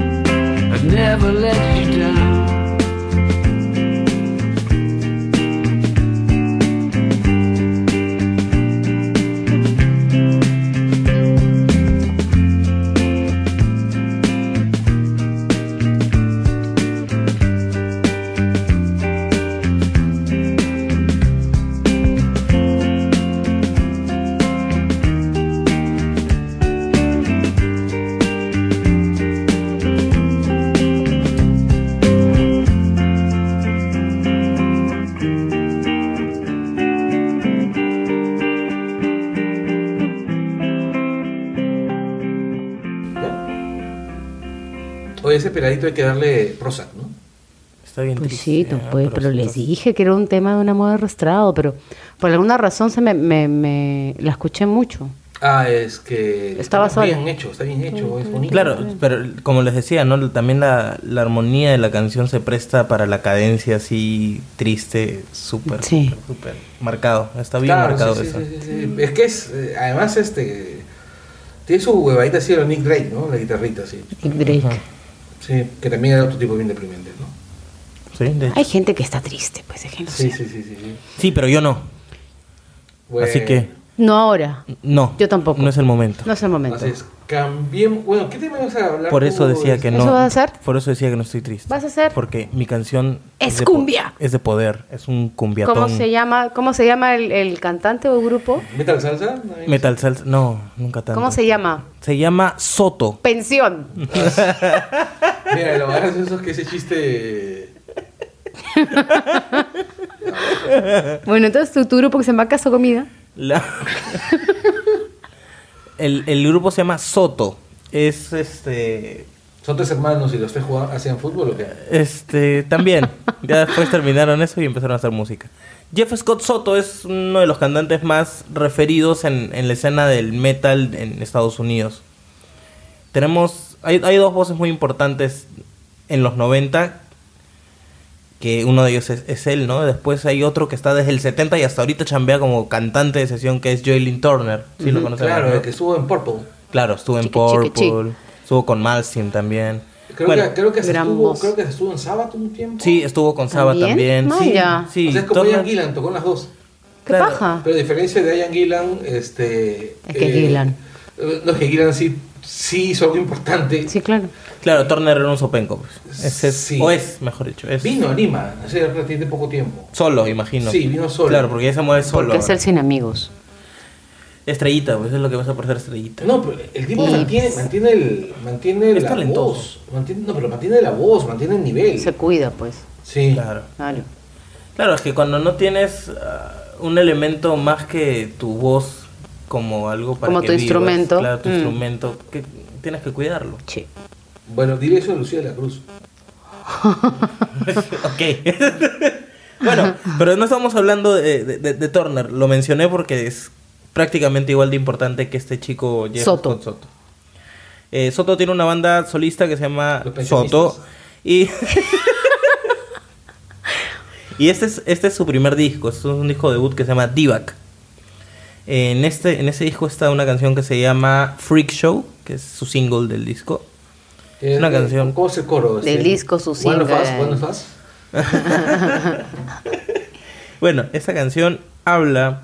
Ese peladito hay que darle Prozac, ¿no? Está bien Pues triste. sí, no ah, puede, pero les sí. dije que era un tema de un amor arrastrado, pero por alguna razón se me, me, me- la escuché mucho. Ah, es que Estaba está bien sola. hecho, está bien hecho, es bonito. Claro, pero como les decía, ¿no? También la, la armonía de la canción se presta para la cadencia así triste, súper, Sí. súper, marcado. Está bien Claro, marcado sí, sí, eso. sí, sí, sí. Es que es, eh, además, este, tiene su huevadita así de Nick Drake, ¿no? La guitarrita, sí. Nick Drake. Ajá. Sí, que también era otro tipo bien deprimente, ¿no? Sí, de hecho. Hay gente que está triste, pues déjenlo Sí, sí, sí, sí. sí. Sí, pero yo no. Así Bueno, que, No ahora, no. Yo tampoco. No es el momento. no es el momento. Así es. Cambiemos. Bueno, ¿qué tema vas a hablar? Por eso decía que no. ¿Eso vas a hacer? Por eso decía que no estoy triste. ¿Vas a hacer? Porque mi canción Es cumbia. Es de poder, es un cumbiatón. ¿Cómo se llama, cómo se llama el, el cantante o grupo? ¿Metal salsa? Metal salsa, no, nunca tanto. ¿Cómo se llama? Se llama Soto. Pensión. Mira, lo más gracioso es que ese chiste. Bueno, entonces tu, tu grupo que se llama Caso Comida. La- el, el grupo se llama Soto. Es este. ¿Son tres hermanos y los tres jugaban, hacían fútbol o qué? Este. También. ya después terminaron eso y empezaron a hacer música. Jeff Scott Soto es uno de los cantantes más referidos en, en la escena del metal en Estados Unidos. Tenemos. Hay, hay dos voces muy importantes en los 90. Que uno de ellos es, es él, ¿no? Después hay otro que está desde el 70 y hasta ahorita chambea como cantante de sesión, que es Joelyn Turner. ¿Sí lo conocen? Claro, ¿no? el que estuvo en Purple. Claro, estuvo en Chiqui, chiqui, chiqui. Purple, estuvo con Malmsteen también. Creo, Bueno, que, creo, que se estuvo, creo que se estuvo en Sábado un tiempo. Sí, estuvo con Saba ¿También? también. Sí, Vaya. sí. o sea, es como Ian Gillan, tocó en las dos. ¿Qué Claro, paja? Pero a diferencia de Ian Gillan, este. Es que Gillan. eh, No, es que Gillan sí, sí hizo algo importante. Sí, claro. Claro, Turner era un sopenco. Pues. Ese es- Sí. O es, mejor dicho. Es Vino a Lima hace relativamente poco tiempo. Solo, imagino. Sí, vino solo. Claro, porque ya se mueve solo. Porque es el sin amigos. Estrellita, pues es lo que vas a por ser estrellita. No, pero el tipo Sí. mantiene, mantiene, el, mantiene Es la talentoso. voz. Mantiene, no, pero mantiene la voz, mantiene el nivel. Se cuida, pues. Sí. Claro. Claro. Claro, es que cuando no tienes ah, un elemento más que tu voz como algo para Como que tu vivas, instrumento. Claro, tu Mm. instrumento, que tienes que cuidarlo. Sí. Bueno, dile eso a Lucía de la Cruz. ok. bueno, pero no estamos hablando de, de- de- de Turner. Lo mencioné porque es prácticamente igual de importante que este chico Jeff Soto. Scott Soto. Eh, Soto tiene una banda solista que se llama. Soto. Y. y este es, este es su primer disco. Es un disco debut que se llama Divac. En, este, en ese disco está una canción que se llama Freak Show, que es su single del disco. Es una canción. ¿Cómo se coro? Del disco, su One of single. Us, One of Us. Bueno, esta canción habla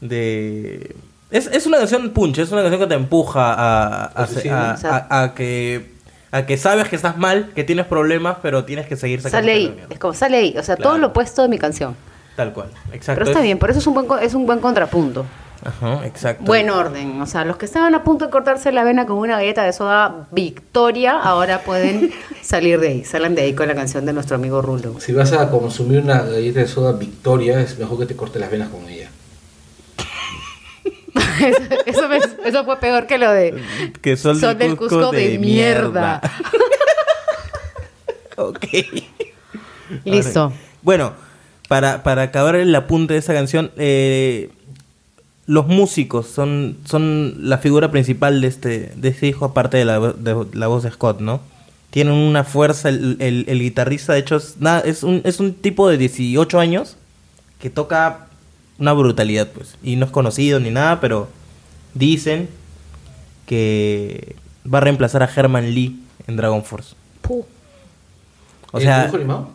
de... Es, es una canción punch, es una canción que te empuja a, a, que, a que sabes que estás mal, que tienes problemas, pero tienes que seguir sacando Sale ahí. Es como sale ahí. O sea, todo lo opuesto de mi canción. Tal cual, exacto. Pero está es- bien, por eso es un buen, es un buen contrapunto. Ajá, exacto. Buen orden. O sea, los que estaban a punto de cortarse la vena con una galleta de soda Victoria, ahora pueden salir de ahí. Salen de ahí con la canción de nuestro amigo Rulo. Si vas a consumir una galleta de soda Victoria, es mejor que te cortes las venas con ella. eso, eso me- eso fue peor que lo de que son, Son del Cusco de mierda. ok. Listo. Bueno, para, para acabar el apunte de esa canción, eh, los músicos son, son la figura principal de este, de este disco, aparte de la, de la voz de Scott, ¿no? Tienen una fuerza, el, el- el guitarrista, de hecho, es, nada, es, un, es un tipo de 18 años que toca una brutalidad, pues. Y no es conocido ni nada, pero dicen que va a reemplazar a Herman Lee en Dragon Force. Puh. O ¿El sea, dibujo animado?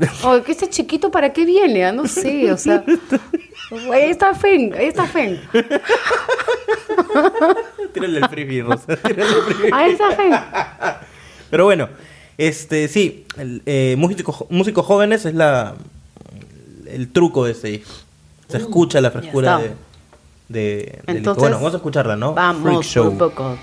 Oye, que este chiquito para qué viene, Ah, no sé, o sea. Ahí está Fen, ahí está Fen. Tírale el frisbee, Rosa. Tírale el frisbee. Ahí está Fen. Pero bueno, este sí, el, eh, músicos, músicos jóvenes es la el truco de este disco. Se escucha la frescura de, de del disco. Entonces, Bueno, vamos a escucharla, ¿no? Freak Vamos, Show. por un poco.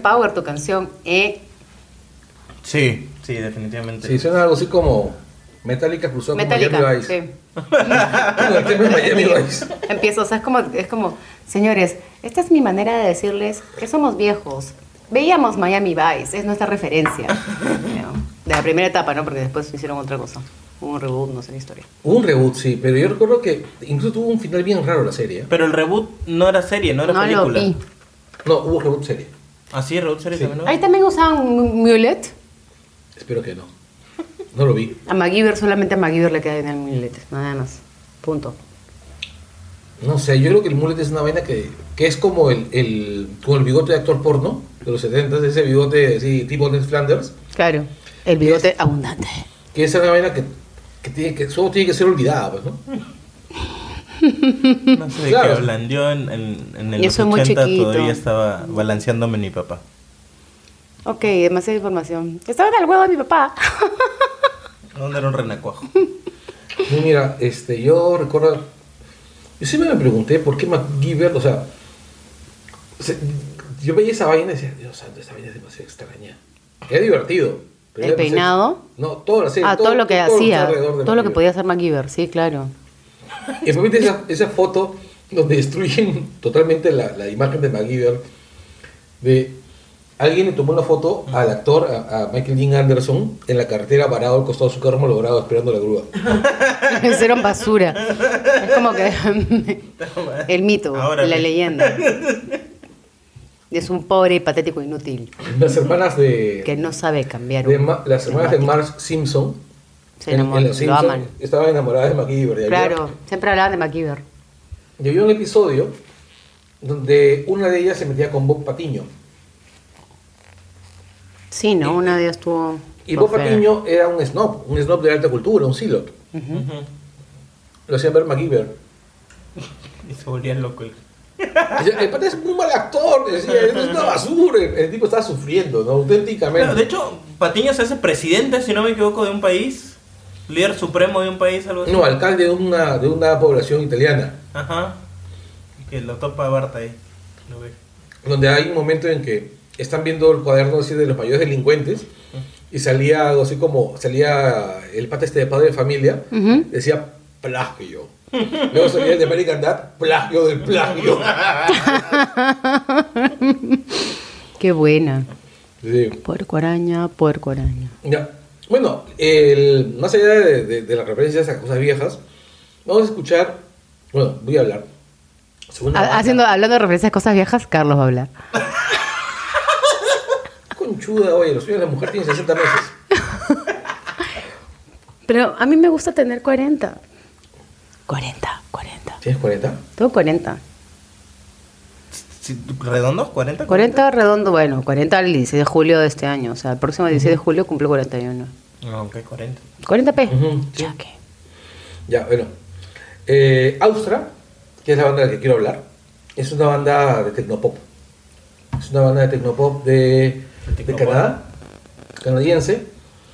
Power tu canción. Eh, Sí, sí, definitivamente. Sí, suena algo así como Metallica cruzó con Metallica. Miami Vice. Sí. Es Miami Vice. Empiezo, o sea, es como, es como, señores, esta es mi manera de decirles que somos viejos. Veíamos Miami Vice, es nuestra referencia. ¿no? De la primera etapa, ¿no? Porque después hicieron otra cosa. Hubo un reboot, no sé la historia. Hubo un reboot, sí, pero yo recuerdo que incluso tuvo un final bien raro la serie. ¿eh? Pero el reboot no era serie, no era No lo película. vi. No, hubo reboot serie. Así es, reboot serie Sí. también. ¿no? Ahí también usaban Mu- Mulet. Espero que no. No lo vi. A MacGyver, solamente a MacGyver le queda bien el Mulet. Nada más. Punto. No sé, yo creo que el mullet es una vaina que, que es como el, el, como el bigote de actor porno de los 70, ese bigote así, tipo Ned Flanders, Claro. El bigote abundante. que es una vaina que, que, tiene que solo tiene que ser olvidada, pues, ¿no? No sé de Claro. qué hablan. Yo en, en, en el Yo soy muy 80 chiquito. todavía estaba balanceándome mi papá. Ok, demasiada información. Estaba en el huevo de mi papá. ¿Dónde era un renacuajo? Mira, este, yo recuerdo, yo siempre me pregunté por qué MacGyver, o sea, se- yo veía esa vaina y decía, Dios santo, esta vaina es demasiado extraña. Era divertido. pero ¿El peinado? No, todo, serie, Ah, todo, lo que todo hacía. Todo lo que podía hacer MacGyver, sí, claro. Y después viste esa, esa foto donde destruyen totalmente la, la imagen de MacGyver. De alguien le tomó una foto al actor, a, a Michael Dean Anderson, en la carretera parado al costado de su carro malogrado esperando la grúa. Hicieron basura. Es como que el mito, Ahora la leyenda. Es un pobre y patético inútil Las hermanas de, que no sabe cambiar de un- las hermanas de Marge Simpson, Se en- en Los lo aman. estaban enamoradas de MacGyver. Había- Claro, siempre hablaban de MacGyver. Y había un episodio donde una de ellas se metía con Bob Patiño. Sí, ¿no? Una de ellas tuvo... Y Bob Patiño era un snob, un snob de alta cultura, un silot. Lo hacían ver MacGyver. Y se volvía loco. el- pata es un mal actor, decía, es una basura. El, el tipo estaba sufriendo, ¿no? Auténticamente. Claro, de hecho, Patiño se hace presidente, si no me equivoco, de un país. Líder supremo de un país, algo así. no, alcalde de una, de una población italiana, Ajá. Que lo topa Barta ahí. Lo ve. donde hay un momento en que están viendo el cuaderno así de los mayores delincuentes y salía algo así como, salía el pata este de padre de familia, Ujú. decía plagio. Luego salía el de American Dad, plagio del plagio. Qué buena. Sí. Puerco araña, puerco araña. Ya. Bueno, el, más allá de, de- de las referencias a cosas viejas, vamos a escuchar, bueno, voy a hablar. Haciendo, hablando de referencias a cosas viejas, Carlos va a hablar. Conchuda, oye, los sueños de la mujer tienen 60 meses. Pero a mí me gusta tener 40. 40, 40. ¿Tienes 40? Tengo 40. Sí, ¿Redondos? ¿40? 40 redondo, bueno, 40 el 16 de julio de este año. O sea, el próximo 16 de julio cumple 41. No, ok, 40. 40p. Ujú, sí. Ya que. Ya, bueno. Eh, Austra, que es la banda de la que quiero hablar, es una banda de tecnopop. Es una banda de tecnopop de, De. Canadá, canadiense.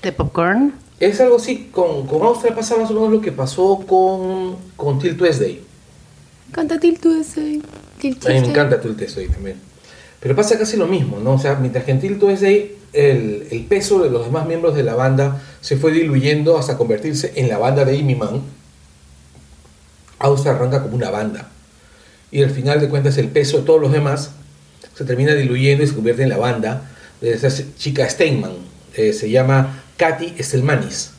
¿De popcorn? Es algo así, con, con Austria pasa más o menos lo que pasó con, con Till Tuesday. Canta Till Tuesday. A mí me encanta Till Tuesday también. Pero pasa casi lo mismo, ¿no? O sea, mientras que en Till Tuesday el, el peso de los demás miembros de la banda se fue diluyendo hasta convertirse en la banda de Amy Mann, Austria arranca como una banda. Y al final de cuentas el peso de todos los demás se termina diluyendo y se convierte en la banda de esa chica Steinman. eh, se llama Katy Stelmanis.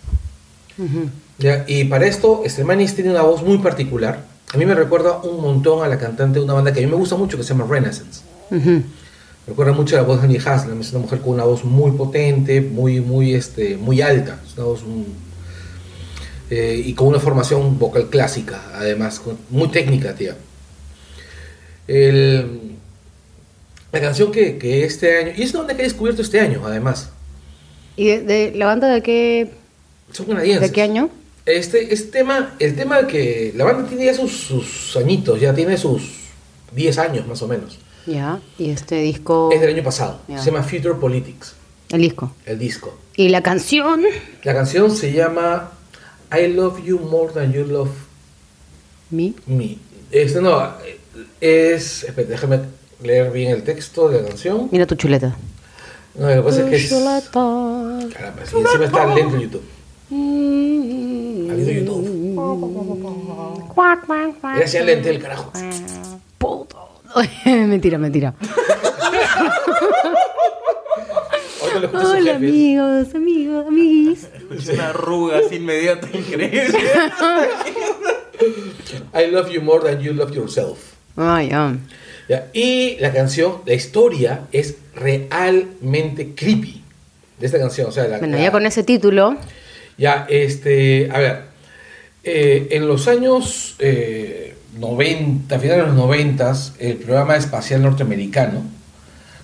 Y para esto, Stelmanis tiene una voz muy particular. A mí me recuerda un montón a la cantante de una banda que a mí me gusta mucho que se llama Renaissance. Me recuerda mucho a la voz de Annie Haslam. Es una mujer con una voz muy potente, muy, muy, este, muy alta. Es una voz mm, eh, y con una formación vocal clásica, además, con- muy técnica, tía. El- la canción que, que este año, y es una banda que he descubierto este año, además. ¿Y de, de la banda de qué, Son canadienses. de qué año? Este, este tema, el tema que la banda tiene ya sus, sus añitos, ya tiene sus 10 años más o menos. Ya. Y este disco. Es del año pasado. Ya. Se llama Future Politics, El disco. el disco. Y la canción. La canción se llama I Love You More Than You Love Mi. Me. Este no, es. espérate, déjame leer bien el texto de la canción. Mira tu chuleta. No, lo que pasa es que es... Chuleta. Caramba, encima está lento en YouTube. Amigo YouTube. Era así lento el carajo. Puto. mentira, mentira. Lo Hola, amigos, amigos, amiguis. Es una arruga así inmediata, increíble. I love you more than you love yourself. Ay. ¿Ya? Y la canción, la historia es realmente creepy de esta canción. O sea, la, Bueno, la- ya con ese título. Ya, este, a ver, eh, en los años eh, 90, finales de los 90, el programa espacial norteamericano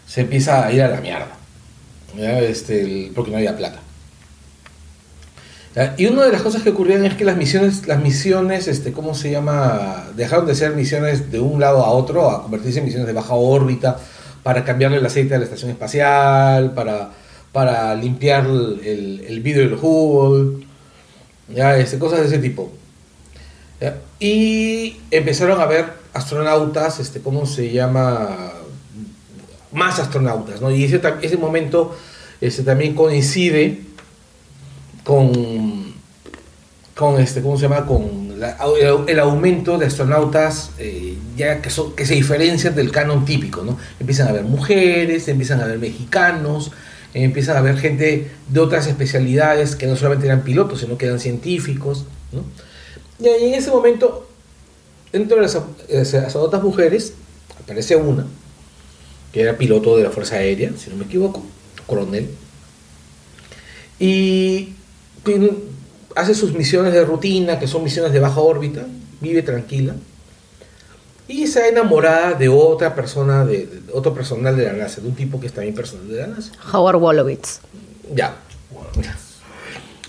se empieza a ir a la mierda. Este, porque no había plata. Y una de las cosas que ocurrían es que las misiones, las misiones, este, ¿cómo se llama? Dejaron de ser misiones de un lado a otro a convertirse en misiones de baja órbita para cambiarle el aceite a la estación espacial, para, para limpiar el, el, vidrio del Hubble, ya, cosas de ese tipo. Y empezaron a ver astronautas, este, ¿cómo se llama? Más astronautas, ¿no? Y ese, ese momento este, también coincide con, con este, ¿cómo se llama? Con el, aumento de astronautas eh, ya que, son, que se diferencian del canon típico, ¿no? Empiezan a haber mujeres, empiezan a haber mexicanos, empiezan a haber gente de otras especialidades que no solamente eran pilotos, sino que eran científicos. Y ahí en ese momento, dentro de las, las astronautas mujeres, aparece una, que era piloto de la Fuerza Aérea, si no me equivoco, coronel, y hace sus misiones de rutina, que son misiones de baja órbita, vive tranquila, y se enamorada de otra persona, de, de otro personal de la NASA, de un tipo que es también personal de la NASA. Howard Wolowitz. Ya.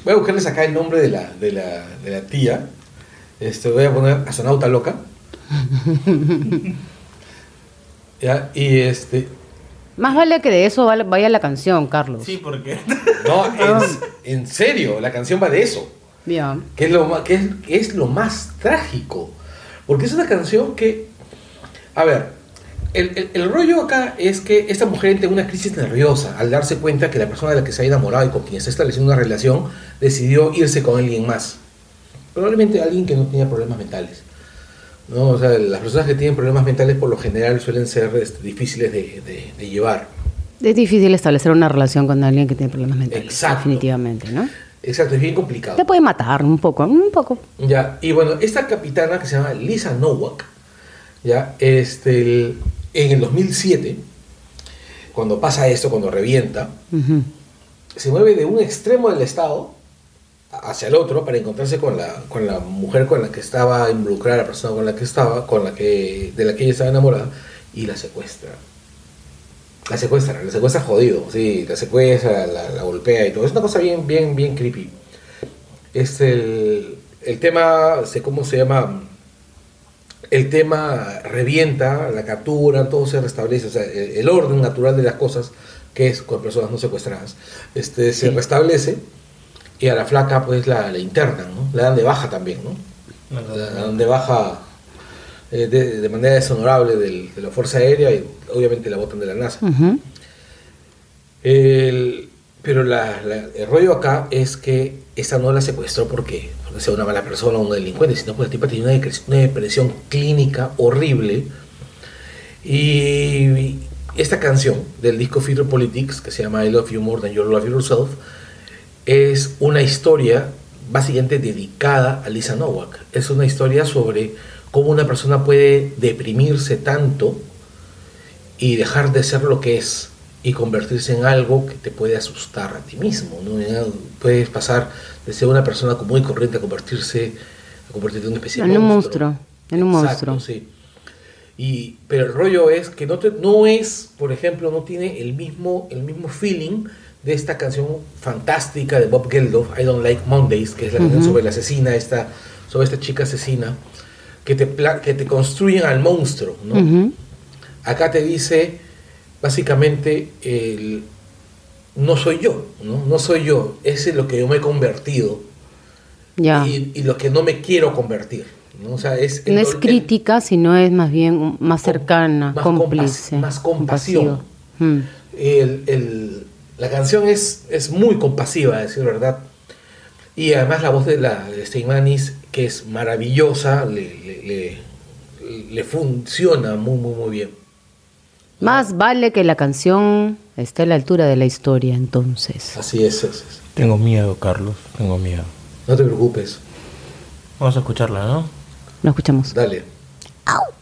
Voy a buscarles acá el nombre de la, de la, de la tía. Este, voy a poner astronauta loca. ya, y este. Más vale que de eso vaya la canción, Carlos. Sí, porque. No, en, en serio, la canción va de eso. Ya. Que es lo más, que es, que es lo más trágico. Porque es una canción que. A ver, el, el- el rollo acá es que esta mujer entra en una crisis nerviosa al darse cuenta que la persona de la que se ha enamorado y con quien está estableciendo una relación decidió irse con alguien más. Probablemente alguien que no tenía problemas mentales. ¿no? O sea, las personas que tienen problemas mentales por lo general suelen ser este, difíciles de, de- de llevar. Es difícil establecer una relación con alguien que tiene problemas mentales. Exacto. Definitivamente, ¿no? Exacto, es bien complicado. Te puede matar un poco, un poco. Ya, y bueno, esta capitana que se llama Lisa Nowak, ya, este, el- en el 2007, cuando pasa esto, cuando revienta, se mueve de un extremo del estado hacia el otro para encontrarse con la, con la mujer con la que estaba involucrada, la persona con la que estaba, con la que, de la que ella estaba enamorada, y la secuestra. La secuestra, la secuestra jodido, sí, la secuestra, la, la golpea y todo. Es una cosa bien, bien, bien creepy. Es el, el tema, sé cómo se llama, el tema revienta, la captura, todo se restablece, o sea, el, el orden natural de las cosas, que es con personas no secuestradas, este, se restablece y a la flaca pues la, la internan, ¿no? La dan de baja también, ¿no? La dan de baja eh, de, de manera deshonorable del- de la Fuerza Aérea y obviamente la botan de la NASA. Ujú. El- pero la- la- el rollo acá es que esta no la secuestró porque, porque sea una mala persona o un delincuente, sino porque la tipa tenía una, una depresión clínica horrible. Y esta canción del disco Future Politics, que se llama I Love You More Than You Love Yourself, es una historia básicamente dedicada a Lisa Nowak. Es una historia sobre cómo una persona puede deprimirse tanto y dejar de ser lo que es y convertirse en algo que te puede asustar a ti mismo. ¿no? Ya Puedes pasar de ser una persona común y corriente a convertirse a convertirte en una especie de En un monstruo. monstruo. En un Exacto, monstruo. sí. Y, pero el rollo es que no, te- no es, por ejemplo, no tiene el mismo, el mismo feeling de esta canción fantástica de Bob Geldof, I Don't Like Mondays, que es la canción sobre la asesina, esta, sobre esta chica asesina, que te, que te construyen al monstruo, ¿no? Acá te dice, básicamente, el, no soy yo, ¿no? No soy yo, ese es lo que yo me he convertido Ya. y, y lo que no me quiero convertir. ¿no? O sea, es el No es crítica, sino es más bien más cercana, más cómplice. compas- más compasión. Mm. el- el- la canción es, es muy compasiva, a decir verdad. Y además la voz de la de Steinmanis, que es maravillosa, le, le- le- le funciona muy, muy, muy bien. Más vale que la canción esté a la altura de la historia, entonces. Así es, es- es. Tengo miedo, Carlos. Tengo miedo. No te preocupes. Vamos a escucharla, ¿no? Lo escuchamos. Dale. Thank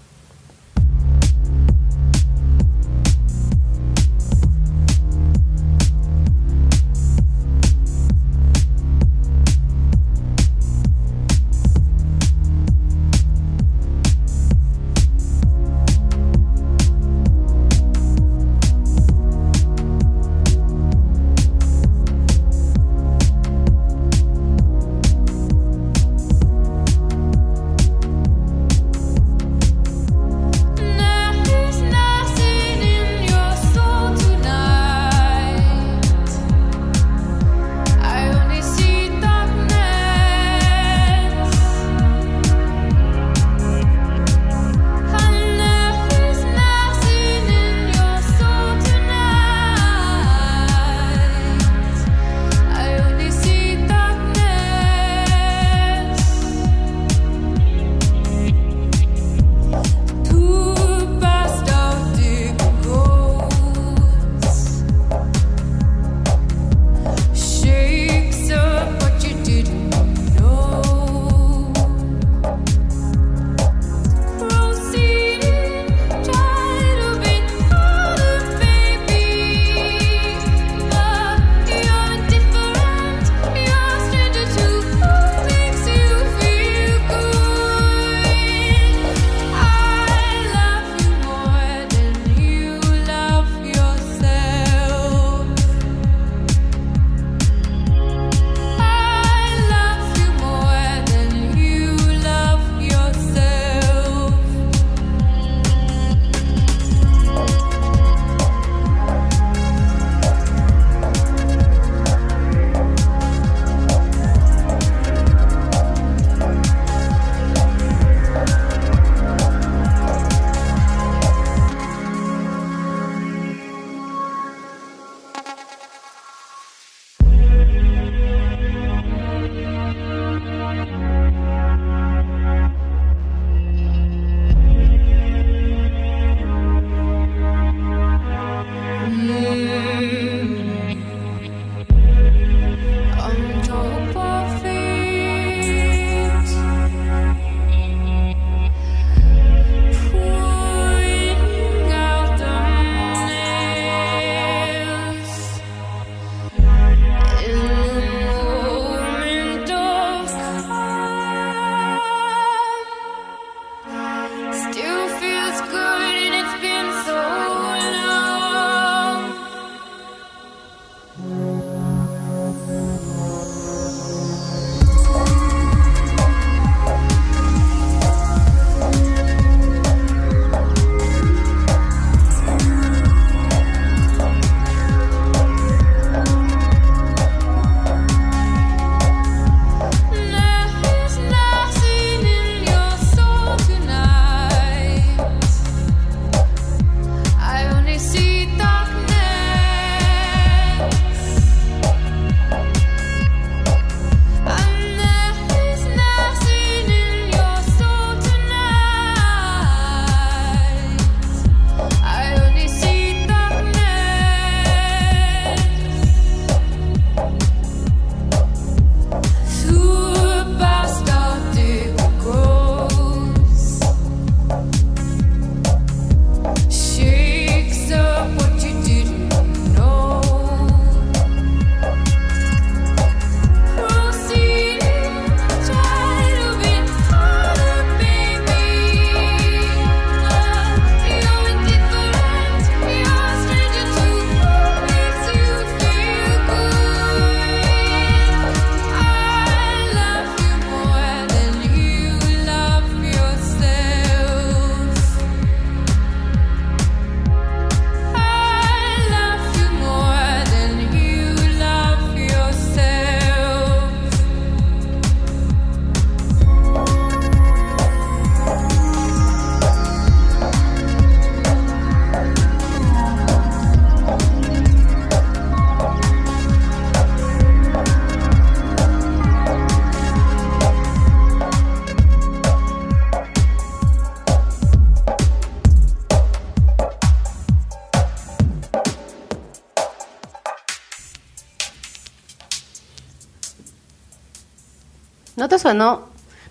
sonó,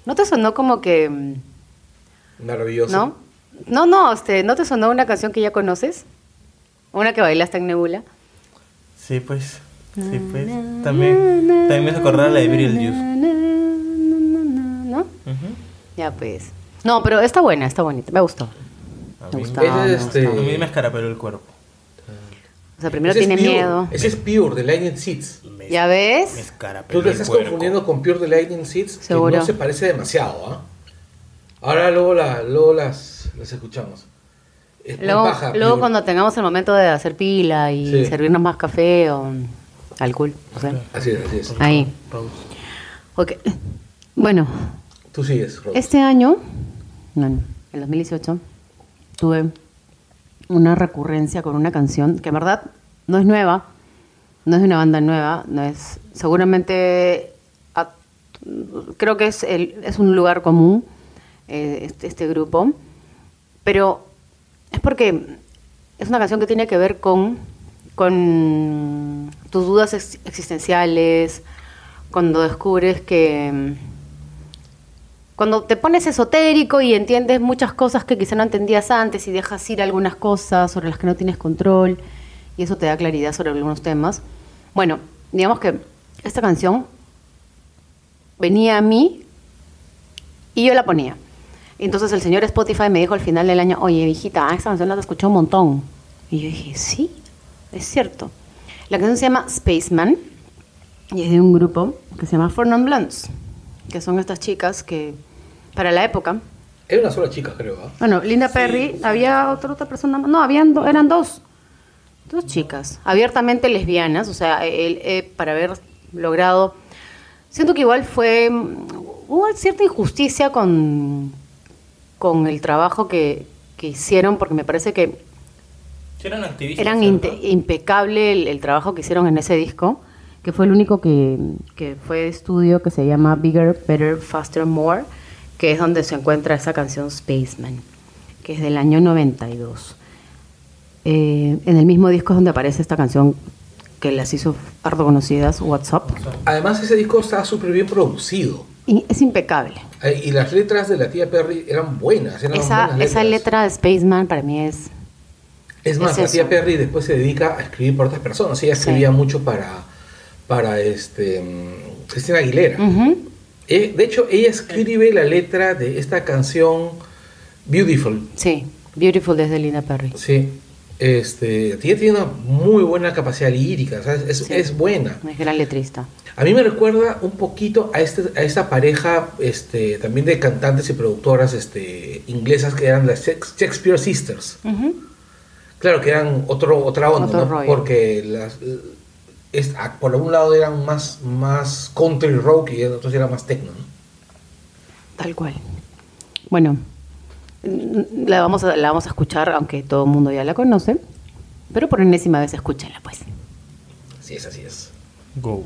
no te sonó como que, mm, Maravilloso. ¿no? No, no, este, ¿no te sonó una canción que ya conoces? Una que bailaste en Nebula. Sí, pues. Sí, pues. También, también me hizo acordar la de Beetlejuice. ¿No? Ujú. Ya pues. No, pero está buena, está bonita. Me gustó. A Me mí, gustó. Me es este- gustó. a mí me escarapeló el cuerpo. O sea, primero Ese es tiene Pure. miedo. Ese es Pure de Lightning Seeds. ¿Ya Me ves? escarapeló Tú te el estás confundiendo con Pure de Lightning Seeds, que Seguro. no se parece demasiado, ¿ah? Ahora luego, la, luego las, las escuchamos. Es Luego, cuando tengamos el momento de hacer pila y Sí. servirnos más café o alcohol. o sea, Así es, así es. ahí. Pause. Ok. Bueno, Tú sigues, Rose. este año, bueno, en 2018, tuve una recurrencia con una canción que en verdad no es nueva, no es una banda nueva, no es seguramente a- creo que es el, es un lugar común eh, este, este grupo, pero es porque es una canción que tiene que ver con tus dudas ex- existenciales, cuando descubres que cuando te pones esotérico y entiendes muchas cosas que quizá no entendías antes y dejas ir algunas cosas sobre las que no tienes control y eso te da claridad sobre algunos temas. Bueno, digamos que esta canción venía a mí y yo la ponía. Entonces el señor Spotify me dijo al final del año, oye, hijita, esta canción la has escuchado un montón. Y yo dije, sí, es cierto. La canción se llama Spaceman y es de un grupo que se llama Four Non Blondes, que son estas chicas que, para la época, Era una sola chica, creo, ¿ah? bueno, Linda Perry, había otra, otra persona, más. no, habían do- eran dos, dos chicas, abiertamente lesbianas, o sea, él, eh, para haber logrado, siento que igual fue, mm, hubo cierta injusticia con, con el trabajo que, que hicieron, porque me parece que Sí, eran activistas. eran impecable el, el trabajo que hicieron en ese disco, que fue el único que, que fue de estudio que se llama Bigger, Better, Faster, More, que es donde se encuentra esa canción Spaceman, que es del año 92. Eh, en el mismo disco es donde aparece esta canción que las hizo harto conocidas, WhatsApp. Además, ese disco estaba súper bien producido. Y es impecable. Eh, Y las letras de la tía Perry eran buenas. Eran Esa, buenas esa letra de Spaceman para mí es... Es más, es la tía eso. Perry después se dedica a escribir para otras personas. Ella Sí. escribía mucho para, para este, Cristina Aguilera. Eh, de hecho, ella escribe la letra de esta canción Beautiful. Sí, Beautiful desde Linda Perry. Sí. Este, ella tiene una muy buena capacidad lírica, o sea, es, Sí. es buena. Es gran letrista. A mí me recuerda un poquito a, este, a esta pareja este, también de cantantes y productoras este, inglesas que eran las Shakes- Shakespeare Sisters. Claro que eran otro, otra onda, Otro ¿no? Porque las, es- por un lado eran más, más country rock y otros eran más techno. ¿no? Tal cual. Bueno, la vamos, a, la vamos a escuchar, aunque todo el mundo ya la conoce. Pero por enésima vez escúchenla, pues. Así es, así es. Go.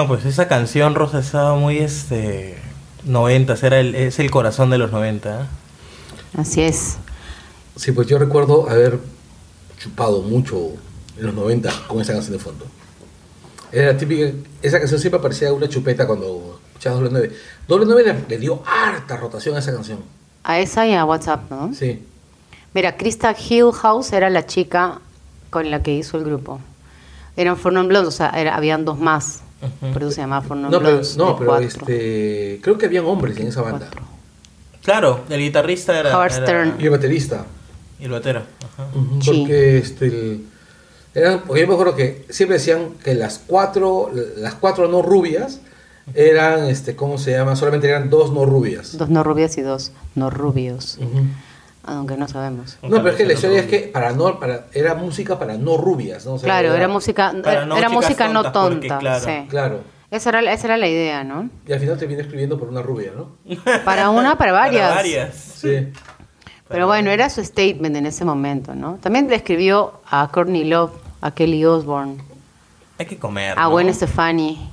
No, pues esa canción, Rosa, estaba muy, este... 90, era el, es el corazón de los 90. ¿eh? Así es. Sí, pues yo recuerdo haber chupado mucho en los 90 con esa canción de fondo. Era típica, esa canción siempre aparecía una chupeta cuando escuchabas doble 9. Doble 9 le, le dio harta rotación a esa canción. A esa y a WhatsApp, ¿no? Sí. Mira, Krista Hillhouse era la chica con la que hizo el grupo. Eran For Non Blondes, o sea, era- habían dos más. Por eso se llamaba For Non No, pero, no, pero cuatro. este, creo que habían hombres en esa banda. Claro, el guitarrista era... Howard era- Stern. Y el baterista. Y el batero. Ajá. Sí. Porque este, el- eran, porque yo me acuerdo que siempre decían que las cuatro, las cuatro no rubias eran, este, ¿cómo se llama? Solamente eran dos no rubias. Dos no rubias y dos no rubios. Ujú. Aunque no sabemos. No, pero es que la historia es que para no, para, era música para no rubias, ¿no? O sea, Claro, era música, no era chicas música no porque, tonta. claro. sí. Claro. Esa, era, la- esa era la idea, ¿no? Y al final terminé escribiendo por una rubia, ¿no? Para una, para varias. Para varias. Sí. Pero bueno, era su statement en ese momento, ¿no? También le escribió a Courtney Love, a Kelly Osbourne, Hay que comer. a ¿no? Gwen Stefani.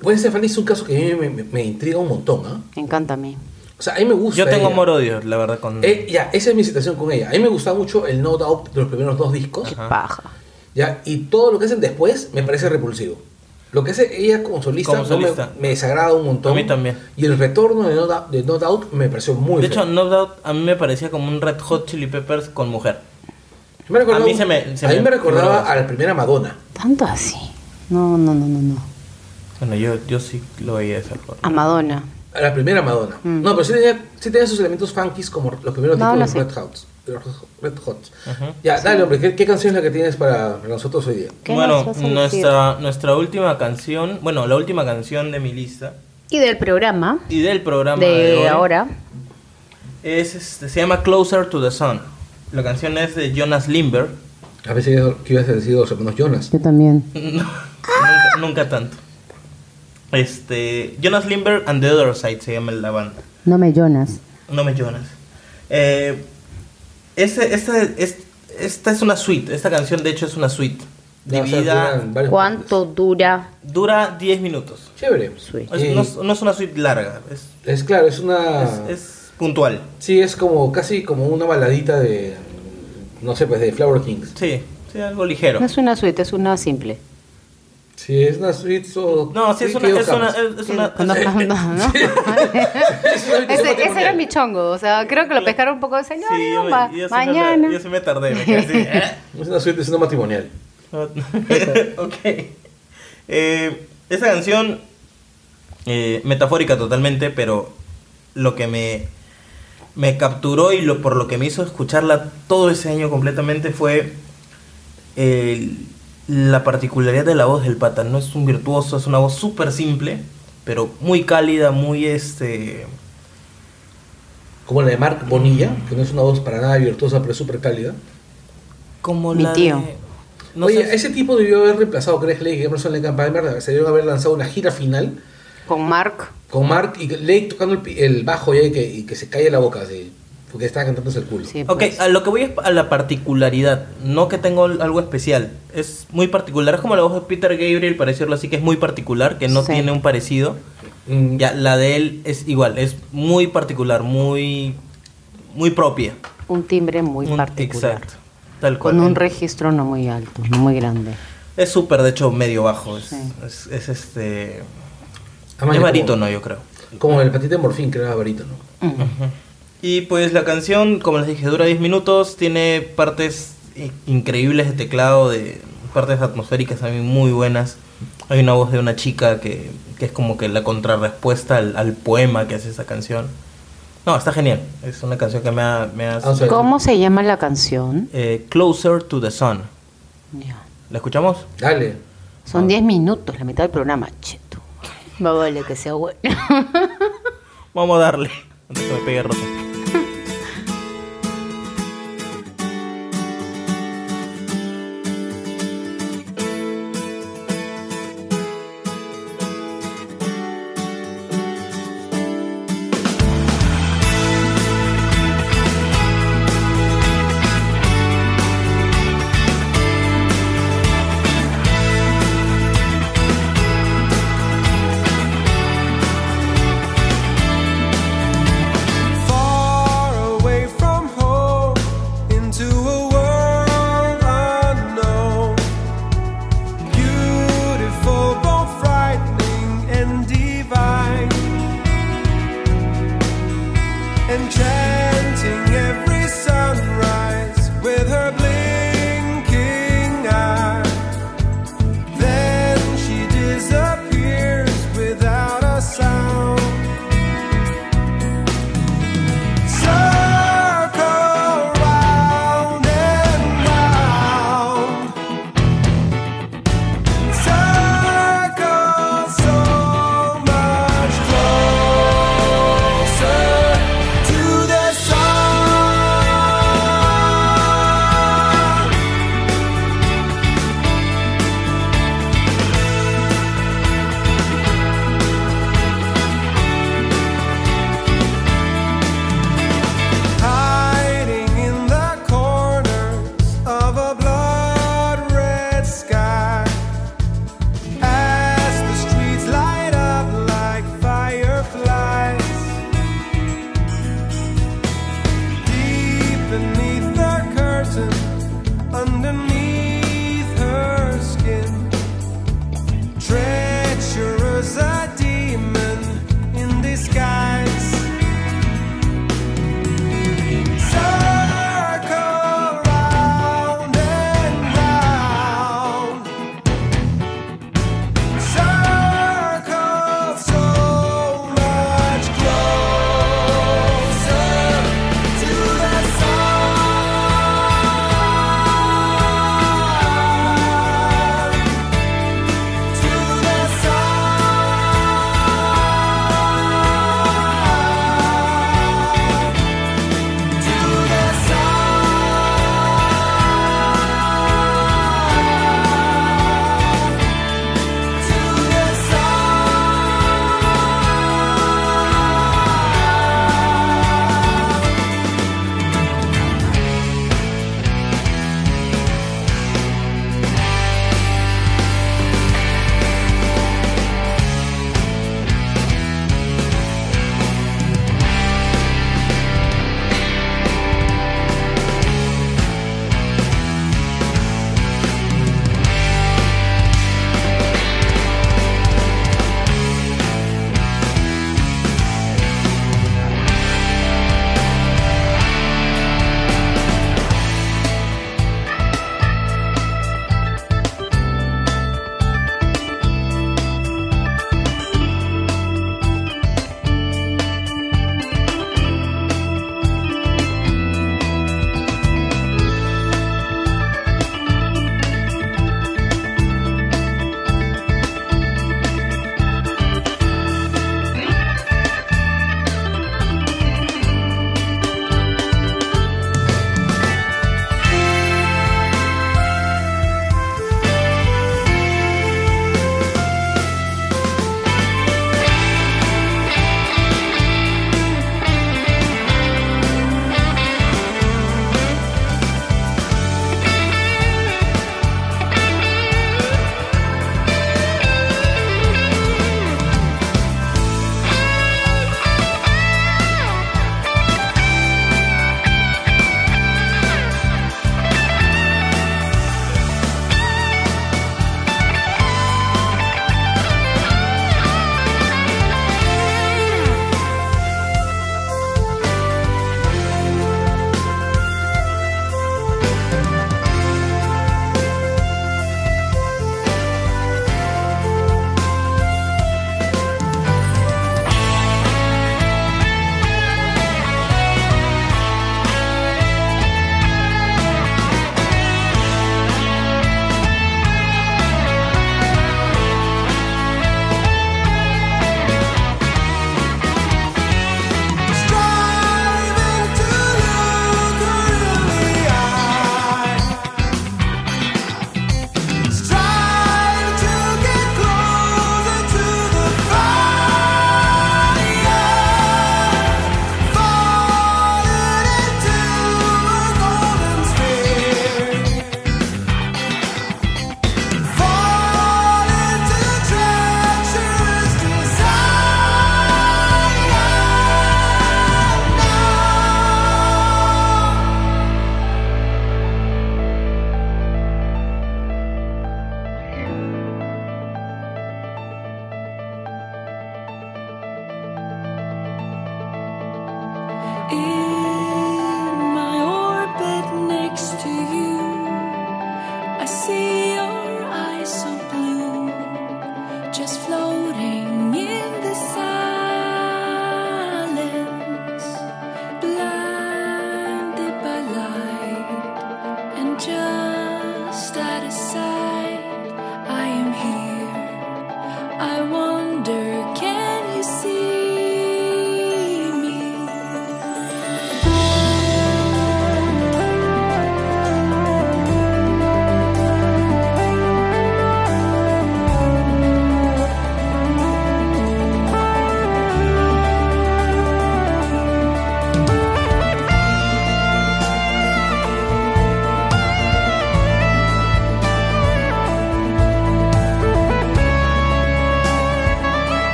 Gwen Stefani es un caso que a mí me, me- me intriga un montón, ¿ah? Me encanta a mí. O sea, a mí me gusta. Yo tengo ella. amor-odio, la verdad, con... Eh, ya, esa es mi situación con ella. A mí me gustaba mucho el No Doubt de los primeros dos discos. Qué paja. Ya, y todo lo que hacen después me parece repulsivo. Lo que hace ella como solista, Como no solista. me, me desagrada un montón. A mí también. Y el retorno de No, Doubt, de No Doubt me pareció muy De feo. hecho, No Doubt a mí me parecía como un Red Hot Chili Peppers con mujer. Me a mí se me- se a mí me- recordaba me- a la primera Madonna. Tanto así. No, no, no, no, no. Bueno, yo, yo sí lo veía de esa forma. A Madonna. A la primera Madonna. Mm. No, pero sí tenía, sí tenía sus elementos funkies como los primeros Madonna discos de sí. Red Hot. Red Hot. Ya, dale, hombre, ¿qué, qué canción es la que tienes para, nosotros hoy día? ¿Qué Bueno, nuestra, nuestra última canción, bueno, la última canción de mi lista Y del programa y del programa de, de hoy ahora. es, este, se llama Closer to the Sun. La canción es de Jonas Limber. A veces que ibas a decir los hermanos Jonas. Yo también. nunca, nunca tanto. Este, Jonas Limber and the Other Side se llama la banda. No me Jonas. No me Jonas. Eh, ese, esta, es, esta es una suite. Esta canción, de hecho, es una suite. Ya, o sea, Dividida. ¿Cuánto dura? Dura 10 minutos. Chévere. Sweet. Es- Eh, no, es- no es una suite larga. Es, Es claro, es una... es, es puntual. Sí, es como casi como una baladita de... No sé, pues de Flower Kings. Sí, sí, algo ligero. No es una suite, es una simple. Sí, es una suite... so- No, sí, es una. Es una, es, una- es- ¿no? Ese, era mi chongo, o sea, creo que lo pescaron un poco de señor, Sí, yo, me- ma- yo sí me mañana. tar- yo sí me tardé. Me quedé así, ¿eh? Es una suite, es una matrimonial. ok. Eh, esa canción, eh, metafórica totalmente, pero lo que me, me capturó y lo, por lo que me hizo escucharla todo ese año completamente fue el- la particularidad de la voz del pata. No es un virtuoso, es una voz súper simple, pero muy cálida, muy este... Como la de Mark Bonilla, que no es una voz para nada virtuosa, pero es súper cálida. Como Mi la tío. de- no Oye, sé- ese tipo debió haber reemplazado a Greg Lake y Emerson Lake and Palmer. Se debieron haber lanzado una gira final Con Mark. con Mark y Lake tocando el, pi- el bajo y que, y que se calle la boca, así, porque estaba cantándose el culo. Sí, Ok, pues. a lo que voy es a la particularidad, no que tengo algo especial, es muy particular, es como la voz de Peter Gabriel, para decirlo así, que es muy particular, que no Sí. tiene un parecido. Mm, Ya, la de él es igual, es muy particular, muy muy propia. Un timbre muy Un- particular. Exacto, tal cual. Con un registro no muy alto, no muy grande. Es súper, de hecho, medio bajo, es, Sí. es, es este... además es barítono, yo creo. Como, el patito de morfín, que era barítono. Y pues la canción, como les dije, dura 10 minutos, tiene partes increíbles de teclado, de partes atmosféricas también muy buenas. Hay una voz de una chica que, que es como que la contrarrespuesta al, al poema que hace esa canción. No, está genial. Es una canción que me ha... Me ha- Vamos a ver. ¿Cómo se llama la canción? eh, Closer to the Sun. Ya. ¿La escuchamos? Dale. Son 10 minutos, la mitad del programa. Cheto. Va vale que sea bueno. Vamos a darle. Antes que me pegue Rosa.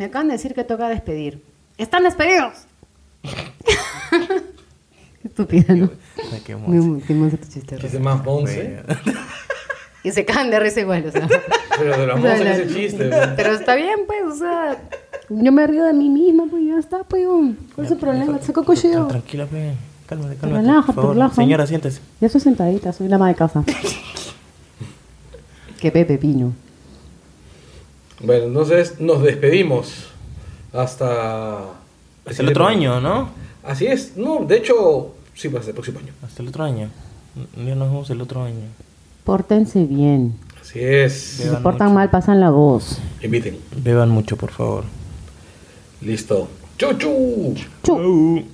Me acaban de decir que toca despedir. ¡Están despedidos! Qué estúpida, ¿no? Qué monstruo tu chiste. Dice más Monse. Y se caen de risa igual, o sea. Pero de la O sea, Monse la- ese chiste. pues. Pero está bien, pues, o sea. Yo me río de mí misma, pues ya está, pues. ¿Cuál es el problema? Se coco yo. Tranquila, pe. Cálmate, Te cálmate. relaja, por favor. relaja. Señora, siéntese. Ya estoy sentadita, soy la ama de casa. Qué Pepe Pino. Bueno, entonces nos despedimos. Hasta. Hasta el otro año, ¿no? Así es. No, de hecho, sí, va a ser el próximo año. Hasta el otro año. Ya nos vemos el otro año. Pórtense bien. Así es. Si se portan mal, pasan la voz. Inviten. Beban mucho, por favor. Listo. ¡Chu, chu! Chu.